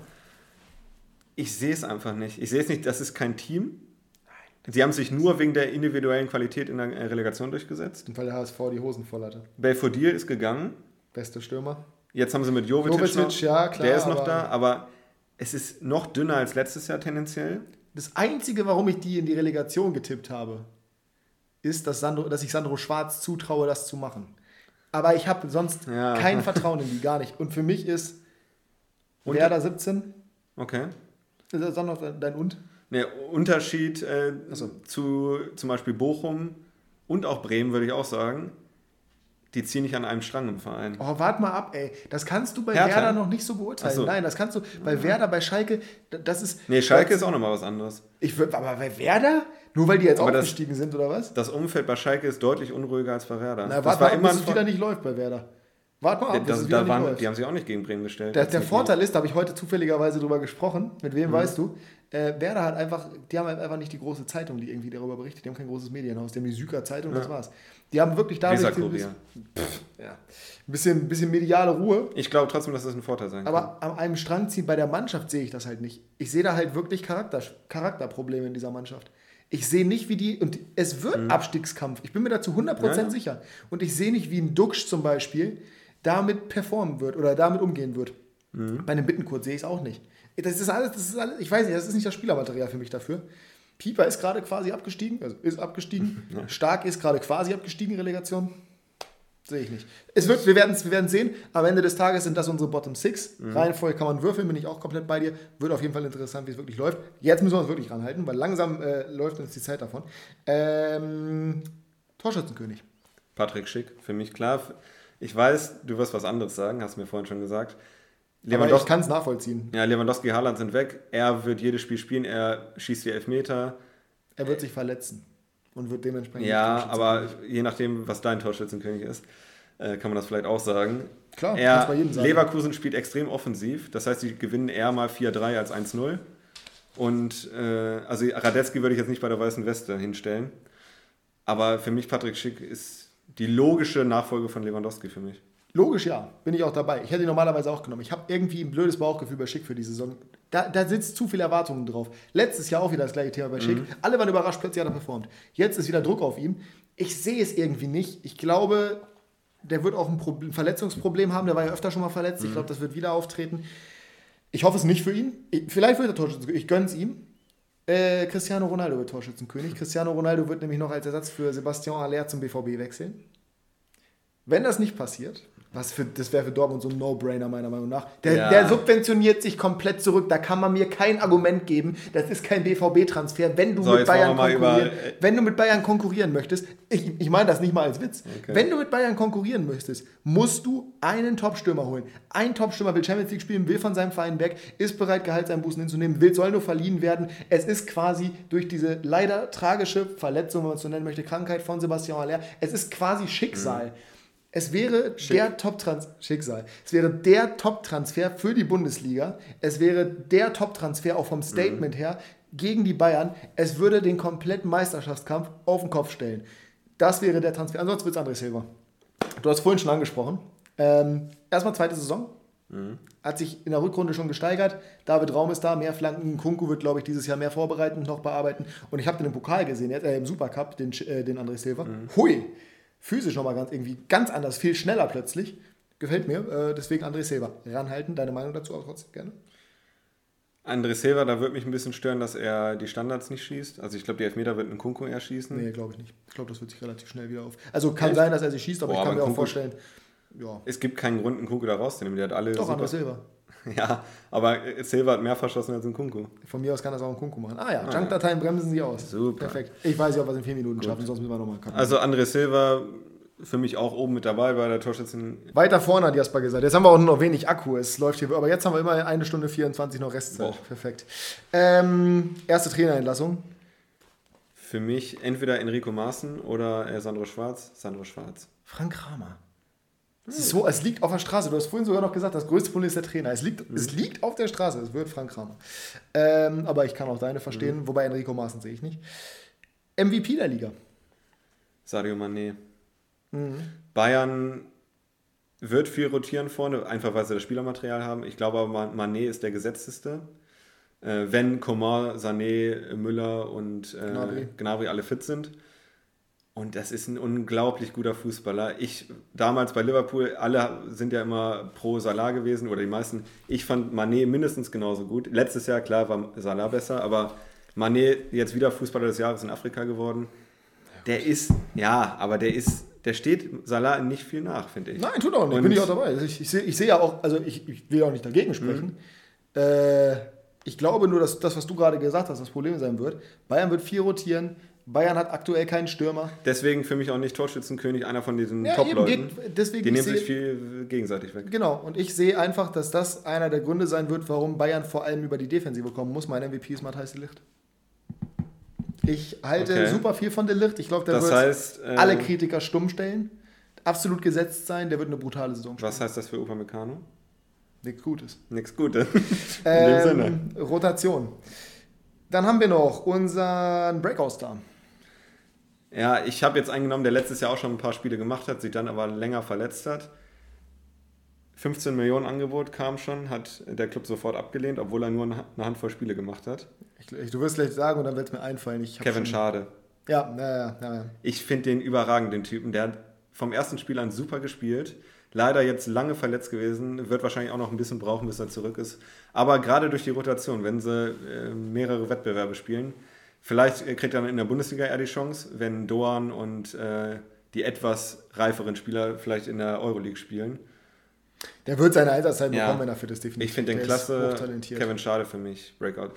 Ich sehe es einfach nicht. Ich sehe es nicht, das ist kein Team. Sie haben sich nur wegen der individuellen Qualität in der äh, Relegation durchgesetzt. Weil der HSV die Hosen voll hatte. Belfodil ist gegangen. Beste Stürmer. Jetzt haben sie mit Jovic, Jovic, noch, ja, klar, der ist noch aber- da, aber es ist noch dünner als letztes Jahr tendenziell. Das Einzige, warum ich die in die Relegation getippt habe, ist, dass, Sandro, dass ich Sandro Schwarz zutraue, das zu machen. Aber ich habe sonst Ja. kein Vertrauen in die, gar nicht. Und für mich ist Und- Werder 17. Okay. Ist das dann noch dein Und? Der Unterschied äh, so. zu zum Beispiel Bochum und auch Bremen, würde ich auch sagen, die ziehen nicht an einem Strang im Verein. Oh, warte mal ab, ey. Das kannst du bei Hertha? Werder noch nicht so beurteilen. So. Nein, das kannst du bei Werder, bei Schalke, das ist. Nee, Schalke ist auch nochmal was anderes. Ich aber bei Werder? Nur weil die jetzt Aber das- aufgestiegen sind, oder was? Das Umfeld bei Schalke ist deutlich unruhiger als bei Werder. Na, das warte war mal immer bis es wieder nicht läuft bei Werder. Warte mal ab, das, wieder da waren. Die haben sich auch nicht gegen Bremen gestellt. Der, Das der Vorteil ist, da habe ich heute zufälligerweise drüber gesprochen. Mit Mhm. wem weißt du? Äh, Werder hat einfach, die haben halt einfach nicht die große Zeitung, die irgendwie darüber berichtet. Die haben kein großes Medienhaus. Die haben die Süker Zeitung, das Ja. war's. Die haben wirklich dadurch Weser-Kurier. ja, ein bisschen, ein bisschen mediale Ruhe. Ich glaube trotzdem, dass das ein Vorteil sein kann. Aber an einem Strang ziehen bei der Mannschaft sehe ich das halt nicht. Ich sehe da halt wirklich Charakter, Charakterprobleme in dieser Mannschaft. Ich sehe nicht, wie die, und es wird Abstiegskampf. Ich bin mir dazu 100% Mhm. Ja, ja. sicher. Und ich sehe nicht, wie ein Duxch zum Beispiel damit performen wird oder damit umgehen wird. Mhm. Bei einem Bittenkurt sehe ich es auch nicht. Das ist alles, das ist alles, ich weiß nicht, das ist nicht das Spielermaterial für mich dafür. Pieper ist gerade quasi abgestiegen, also ist abgestiegen. Stark ist gerade quasi abgestiegen, Relegation. Sehe ich nicht. Es wird, wir werden es wir werden sehen. Am Ende des Tages sind das unsere Bottom Six. Reihenfolge kann man würfeln, bin ich auch komplett bei dir. Wird auf jeden Fall interessant, wie es wirklich läuft. Jetzt müssen wir uns wirklich ranhalten, weil langsam äh, läuft uns die Zeit davon. Ähm, Torschützenkönig. Patrick Schick, für mich klar. Ich weiß, du wirst was anderes sagen, hast du mir vorhin schon gesagt. Aber ich Lewandowski, kann es nachvollziehen. ja, Lewandowski, Haaland sind weg. Er wird jedes Spiel spielen. Er schießt die Elfmeter. Er wird sich verletzen und wird dementsprechend. Ja, aber je nachdem, was dein Torschützenkönig ist, äh, kann man das vielleicht auch sagen. Klar, er, bei jedem sagen. Leverkusen spielt extrem offensiv. Das heißt, sie gewinnen eher mal 4-3 als 1-0. Und äh, also Radetzky würde ich jetzt nicht bei der Weißen Weste hinstellen. Aber für mich, Patrick Schick ist die logische Nachfolge von Lewandowski für mich. Logisch, ja. Bin ich auch dabei. Ich hätte ihn normalerweise auch genommen. Ich habe irgendwie ein blödes Bauchgefühl bei Schick für die Saison. Da, da sitzt zu viel Erwartungen drauf. Letztes Jahr auch wieder das gleiche Thema bei Schick. Alle waren überrascht, plötzlich hat er performt. Jetzt ist wieder Druck auf ihm. Ich sehe es irgendwie nicht. Ich glaube, der wird auch ein Problem, Verletzungsproblem haben. Der war ja öfter schon mal verletzt. Ich glaube, das wird wieder auftreten. Ich hoffe es nicht für ihn. Ich, vielleicht wird er Torschützenkönig. Ich gönne es ihm. Äh, Cristiano Ronaldo wird Torschützenkönig. Cristiano Ronaldo wird nämlich noch als Ersatz für Sebastian Aller zum BVB wechseln. Wenn das nicht passiert, was für, das wäre für Dortmund so ein No-Brainer meiner Meinung nach. Der, Ja. der subventioniert sich komplett zurück. Da kann man mir kein Argument geben. Das ist kein BVB-Transfer. Wenn du So, mit Bayern konkurrieren, wenn du mit Bayern konkurrieren möchtest, ich, ich meine das nicht mal als Witz. Okay. Wenn du mit Bayern konkurrieren möchtest, musst du einen Top-Stürmer holen. Ein Top-Stürmer will Champions League spielen, will von seinem Verein weg, ist bereit, Gehaltseinbußen hinzunehmen, will, soll nur verliehen werden. Es ist quasi durch diese leider tragische Verletzung, wenn man es so nennen möchte, Krankheit von Sebastian Aller, es ist quasi Schicksal. Es wäre der Top-Trans Schicksal. Es wäre der Top-Transfer für die Bundesliga. Es wäre der Top-Transfer auch vom Statement her gegen die Bayern. Es würde den kompletten Meisterschaftskampf auf den Kopf stellen. Das wäre der Transfer. Ansonsten wird es André Silva. Du hast vorhin schon angesprochen. Ähm, erstmal zweite Saison. Hat sich in der Rückrunde schon gesteigert. David Raum ist da, mehr Flanken. Kunku wird, glaube ich, dieses Jahr mehr vorbereiten noch bearbeiten. Und ich habe den im Pokal gesehen, äh, im Supercup, den, äh, den André Silva. Hui! Physisch nochmal ganz, irgendwie ganz anders, viel schneller plötzlich. Gefällt mir. Äh, deswegen André Silva. Ranhalten. Deine Meinung dazu auch trotzdem gerne? André Silva, da würde mich ein bisschen stören, dass er die Standards nicht schießt. Also ich glaube, die Elfmeter wird ein Kunku eher schießen. Nee, glaube ich nicht. Ich glaube, das wird sich relativ schnell wieder auf. Also kann sein, dass er sie schießt, aber Boah, ich kann aber mir auch Kunku- vorstellen. Ja. Es gibt keinen Grund, einen Kunku da rauszunehmen. Der hat alle Doch, André Silva. Ja, aber Silva hat mehr verschossen als ein Kunku. Von mir aus kann das auch ein Kunku machen. Ah ja, Junk-Dateien bremsen sie aus. Super. Perfekt. Ich weiß nicht, ob wir es in vier Minuten schaffen, sonst müssen wir nochmal kappen. Also André Silva für mich auch oben mit dabei bei der Torschützen. Weiter vorne hat Jasper gesagt. Jetzt haben wir auch nur noch wenig Akku. Es läuft hier, aber jetzt haben wir immer eine Stunde 24 noch Restzeit. Boah. Perfekt. Ähm, erste Trainerentlassung. Für mich entweder Enrico Maaßen oder äh, Sandro Schwarz. Sandro Schwarz. Frank Kramer. Es, ist so, es liegt auf der Straße. Du hast vorhin sogar noch gesagt, das größte Problem ist der Trainer. Es liegt, es liegt auf der Straße. Es wird Frank Kramer. Ähm, aber ich kann auch deine verstehen, wobei Enrico Maaßen sehe ich nicht. MVP der Liga. Sadio Mané. Bayern wird viel rotieren vorne, einfach weil sie das Spielermaterial haben. Ich glaube aber, Man- Mané ist der gesetzteste. Äh, wenn Coman, Sané, Müller und äh, Gnabry. Gnabry. alle fit sind. Und das ist ein unglaublich guter Fußballer. Ich damals bei Liverpool, alle sind ja immer pro Salah gewesen oder die meisten. Ich fand Mané mindestens genauso gut. Letztes Jahr, klar, war Salah besser, aber Mané jetzt wieder Fußballer des Jahres in Afrika geworden. Der ist, ja, aber der ist, der steht Salah nicht viel nach, finde ich. Nein, tut auch nicht. Und- Bin ich auch dabei. Also ich, ich sehe ich sehe ja auch, also ich, ich will auch nicht dagegen sprechen. Äh, ich glaube nur, dass das, was du gerade gesagt hast, das Problem sein wird. Bayern wird viel rotieren. Bayern hat aktuell keinen Stürmer. Deswegen für mich auch nicht Torschützenkönig, einer von diesen Ja, Top-Leuten. Die nehmen ich sich viel gegenseitig weg. Genau, und ich sehe einfach, dass das einer der Gründe sein wird, warum Bayern vor allem über die Defensive kommen muss. Mein MVP ist Matthijs de Ligt. Ich halte Okay. super viel von de Ligt. Ich glaube, der Das wird heißt, äh, alle Kritiker stumm stellen. Absolut gesetzt sein. Der wird eine brutale Saison spielen. was heißt das für Upamecano? Nichts Gutes. Nichts Gutes. In dem Sinne. Ähm, Rotation. Dann haben wir noch unseren Breakout-Star. Ja, ich habe jetzt eingenommen, der letztes Jahr auch schon ein paar Spiele gemacht hat, sich dann aber länger verletzt hat. 15 Millionen Angebot kam schon, hat der Club sofort abgelehnt, obwohl er nur eine Handvoll Spiele gemacht hat. Ich, du wirst gleich sagen und dann wird es mir einfallen. Kevin schon, Schade. Ja, ja, ja, ja. Ich finde den überragend, den Typen. Der hat vom ersten Spiel an super gespielt. Leider jetzt lange verletzt gewesen, wird wahrscheinlich auch noch ein bisschen brauchen, bis er zurück ist. Aber gerade durch die Rotation, wenn sie äh, mehrere Wettbewerbe spielen, vielleicht kriegt er dann in der Bundesliga eher die Chance, wenn Doan und äh, die etwas reiferen Spieler vielleicht in der Euroleague spielen. Der wird seine Alterszeit Ja. bekommen, wenn er fit ist, definitiv. Ich finde den klasse. Kevin Schade für mich, Breakout.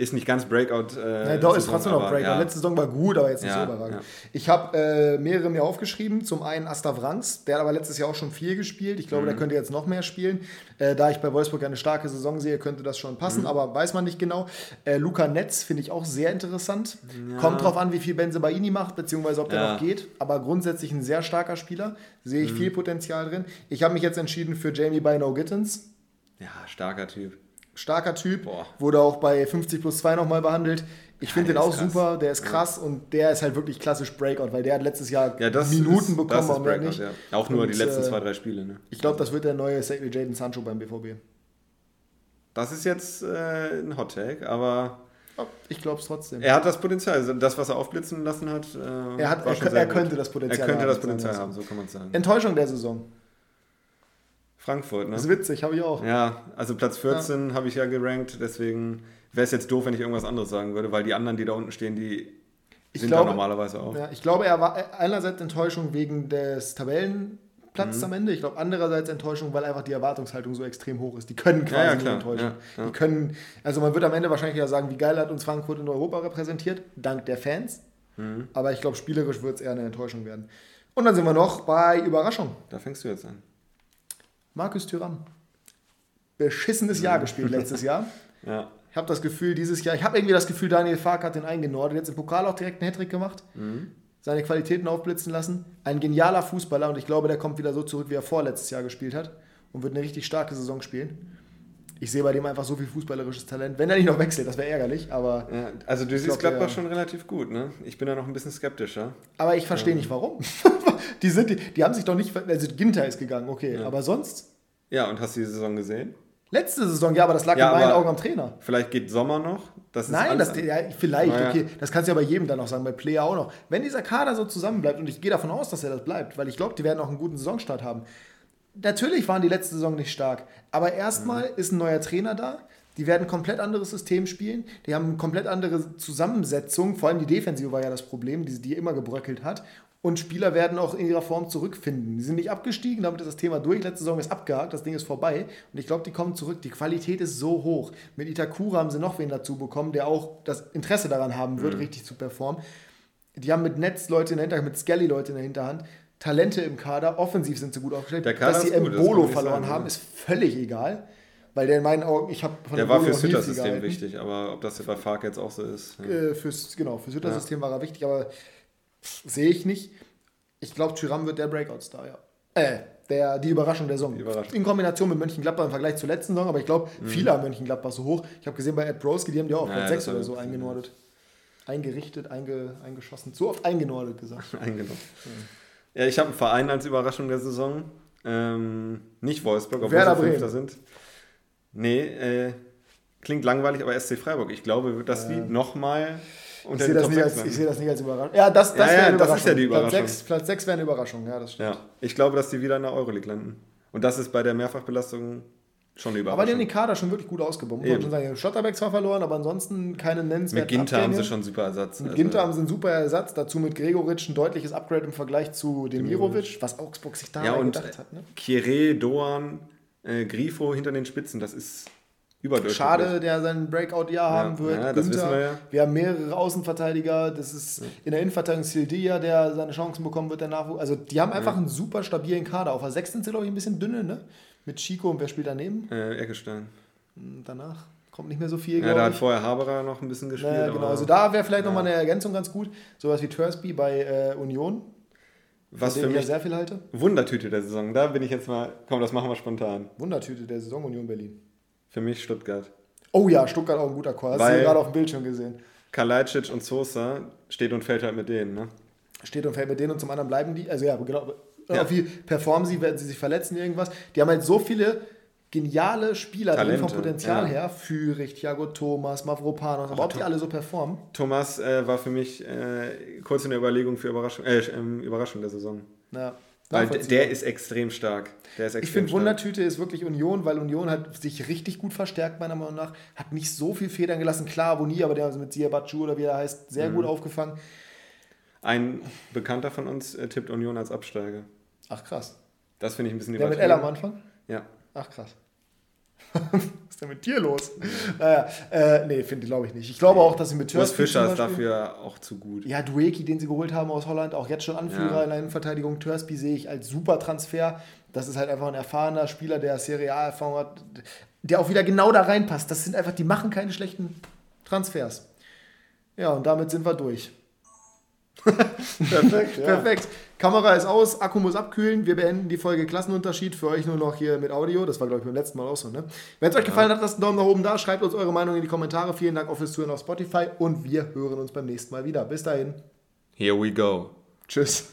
Ist nicht ganz Breakout. Äh, Ja, doch, ist trotzdem noch Breakout. ja. Letzte Saison war gut, aber jetzt nicht Ja, so überragend. Ich habe äh, mehrere mir aufgeschrieben. Zum einen Asta Wrangs, der hat aber letztes Jahr auch schon viel gespielt. Ich glaube, Mhm. der könnte jetzt noch mehr spielen. Äh, da ich bei Wolfsburg eine starke Saison sehe, könnte das schon Mhm. passen, aber weiß man nicht genau. Äh, Luca Netz finde ich auch sehr interessant. Kommt drauf an, wie viel Benzebaini macht, beziehungsweise ob der noch geht. Aber grundsätzlich ein sehr starker Spieler. Sehe Mhm. ich viel Potenzial drin. Ich habe mich jetzt entschieden für Jamie Bino Gittens. Ja, starker Typ. Starker Typ, Boah. wurde auch bei 50 plus 2 nochmal behandelt. Ich finde den auch krass. super, der ist krass und der ist halt wirklich klassisch Breakout, weil der hat letztes Jahr Ja, das Minuten ist, bekommen, das ist aber Breakout, nicht. ja. Auch nur Und, die letzten äh, zwei, drei Spiele. Ne? Ich glaube, das wird der neue Jaden Sancho beim BVB. Das ist jetzt äh, ein Hot Take, aber Ja, Ich glaube es trotzdem. er hat das Potenzial. Also das, was er aufblitzen lassen hat, äh, Er hat- er er könnte das Potenzial Er könnte haben, das Potenzial so. haben, so kann man es sagen. Enttäuschung der Saison. Frankfurt, ne? Das ist witzig, habe ich auch. Ja, also Platz 14 habe ich ja gerankt, deswegen wäre es jetzt doof, wenn ich irgendwas anderes sagen würde, weil die anderen, die da unten stehen, die Ich sind glaube- da normalerweise auch. Ja, ich glaube, er war einerseits Enttäuschung wegen des Tabellenplatzes Mhm. am Ende. Ich glaube, andererseits Enttäuschung, weil einfach die Erwartungshaltung so extrem hoch ist. Die können quasi Ja, ja, nicht klar. enttäuschen. Ja, ja. Die können, also man wird am Ende wahrscheinlich wieder sagen, wie geil hat uns Frankfurt in Europa repräsentiert, dank der Fans. Mhm. Aber ich glaube, spielerisch wird es eher eine Enttäuschung werden. Und dann sind wir noch bei Überraschung. Da fängst du jetzt an. Markus Thüram. Beschissenes Jahr gespielt letztes Jahr. Ja. Ich habe das Gefühl, dieses Jahr, ich habe irgendwie das Gefühl, Daniel Fark hat den eingenordet. Jetzt im Pokal auch direkt einen Hattrick gemacht. Mhm. Seine Qualitäten aufblitzen lassen. Ein genialer Fußballer und ich glaube, der kommt wieder so zurück, wie er vorletztes Jahr gespielt hat und wird eine richtig starke Saison spielen. Ich sehe bei dem einfach so viel fußballerisches Talent. Wenn er nicht noch wechselt, das wäre ärgerlich, aber, Ja, also du siehst Gladbach schon relativ gut, ne? Ich bin da noch ein bisschen skeptischer. aber ich verstehe nicht warum. die, sind, die, die haben sich doch nicht. Also Ginter ist gegangen, okay, aber sonst Ja, und hast du die Saison gesehen? Letzte Saison, ja, aber das lag Ja, in meinen Augen am Trainer. Vielleicht geht Sommer noch. Das ist Nein, das, ja, vielleicht, Naja. okay. Das kannst du ja bei jedem dann auch sagen, bei Player auch noch. Wenn dieser Kader so zusammenbleibt, und ich gehe davon aus, dass er das bleibt, weil ich glaube, die werden auch einen guten Saisonstart haben. Natürlich waren die letzte Saison nicht stark, aber erstmal Mhm. ist ein neuer Trainer da. Die werden ein komplett anderes System spielen. Die haben eine komplett andere Zusammensetzung. Vor allem die Defensive war ja das Problem, die, die immer gebröckelt hat. Und Spieler werden auch in ihrer Form zurückfinden. Die sind nicht abgestiegen, damit ist das Thema durch. Letzte Saison ist abgehakt, das Ding ist vorbei. Und ich glaube, die kommen zurück. Die Qualität ist so hoch. Mit Itakura haben sie noch wen dazu bekommen, der auch das Interesse daran haben wird, richtig zu performen. Die haben mit Netz Leute in der Hinterhand, mit Skelly Leute in der Hinterhand. Talente im Kader, offensiv sind sie gut aufgestellt. Dass sie Embolo verloren haben, ja. ist völlig egal. Weil der in meinen Augen, ich habe von Der war fürs Hütter-System wichtig, aber ob das bei Fark jetzt auch so ist. Ja. Äh, fürs, genau, fürs Hütter-System war er wichtig, aber sehe ich nicht. Ich glaube, Tyram wird der Breakout-Star, ja. Äh, der, die Überraschung der Saison. Überraschung. Mhm. In Kombination mit Mönchengladbach im Vergleich zur letzten Saison, aber ich glaube, viele haben Mönchengladbach so hoch. Ich habe gesehen, bei Ed Broski, die haben die auch auf Ja, Platz ja, 6 das oder so eingenordet. Eingerichtet, einge, eingeschossen. So oft eingenordet gesagt. eingenommen. Ja, ich habe einen Verein als Überraschung der Saison. Ähm, nicht Wolfsburg, obwohl Werder sie Fünfter sind. Nee, äh, klingt langweilig, aber SC Freiburg. Ich glaube, dass die nochmal Ich sehe das, Top nicht 6 als- ich sehe das nicht als Überraschung. Ja, das, das Ja, ja, das Überraschung. ist ja die Überraschung. Platz 6, Platz 6 wäre eine Überraschung, ja, das stimmt. Ja, ich glaube, dass die wieder in der Euroleague landen. Und das ist bei der Mehrfachbelastung schon eine Aber die haben Überraschung. den Kader schon wirklich gut ausgebaut. Muss schon sagen. Schlotterbeck zwar verloren, aber ansonsten keine Mit nennenswerten Ginter haben sie Abgänge. schon einen super Ersatz. Mit Also, Ginter haben sie einen super Ersatz, dazu mit Gregoritsch ein deutliches Upgrade im Vergleich zu Demirovic, was Augsburg sich da Ja, gedacht hat. Ne? Kieré, Doan, äh, Grifo hinter den Spitzen, das ist überdurchschnittlich. Schade, der sein Breakout-Jahr haben wird. ja, das wissen wir ja. haben mehrere Außenverteidiger. Das ist in der Innenverteidigung Sildia, der seine Chancen bekommen wird, der Nachwuchs. Also, die haben einfach einen super stabilen Kader. Auf der 6 sind sie, glaube ich, ein bisschen dünne, ne? Mit Chico und wer spielt daneben? Äh, Eckestein. Und danach kommt nicht mehr so viel, Ja, da ich. hat vorher Haberer noch ein bisschen gespielt. Ja, genau. Also da wäre vielleicht nochmal eine Ergänzung ganz gut. Sowas wie Thursby bei äh, Union, was für ich ja mich sehr viel halte. Wundertüte der Saison. Da bin ich jetzt mal, komm, das machen wir spontan. Wundertüte der Saison Union Berlin. Für mich Stuttgart. Oh ja, Stuttgart auch ein guter Chor. Hast du gerade auf dem Bildschirm gesehen. Kalajdzic und Sosa steht und fällt halt mit denen. Ne? Steht und fällt mit denen und zum anderen bleiben die. Also ja, genau. Ja. Wie performen sie, werden sie sich verletzen, irgendwas. Die haben halt so viele geniale Spieler Talente, vom Potenzial ja. her. Führig, Thiago Thomas, Mavropanos. Aber ob die alle so performen? Thomas äh, war für mich äh, kurz in der Überlegung für Überraschung, äh, ähm, Überraschung der Saison. Ja. Weil der ist extrem stark. Der ist extrem Ich finde. Wundertüte ist wirklich Union, weil Union hat sich richtig gut verstärkt, meiner Meinung nach. Hat nicht so viel Federn gelassen. Klar, Boni, aber der hat mit Siabachu oder wie er heißt, sehr Mhm. gut aufgefangen. Ein Bekannter von uns äh, tippt Union als Absteiger. Ach, krass. Das finde ich ein bisschen Der mit. L am Anfang? Ja. Ach, krass. Was ist denn mit dir los? Naja, äh, nee, finde glaube ich nicht. Ich glaube auch, dass sie mit Thursby Fischer ist dafür auch zu gut. Ja, Dueki, den sie geholt haben aus Holland, auch jetzt schon Anführer Ja. in der Innenverteidigung. Thursby sehe ich als super Transfer. Das ist halt einfach ein erfahrener Spieler, der Serie A-Erfahrung hat, der auch wieder genau da reinpasst. Das sind einfach, die machen keine schlechten Transfers. Ja, und damit sind wir durch. Perfekt, ja. Perfekt. Kamera ist aus, Akku muss abkühlen. Wir beenden die Folge Klassenunterschied für euch nur noch hier mit Audio. Das war, glaube ich, beim letzten Mal auch so. Ne? Wenn es euch gefallen hat, lasst einen Daumen nach oben da. Schreibt uns eure Meinung in die Kommentare. Vielen Dank auch fürs Zuhören auf Spotify und wir hören uns beim nächsten Mal wieder. Bis dahin. Here we go. Tschüss.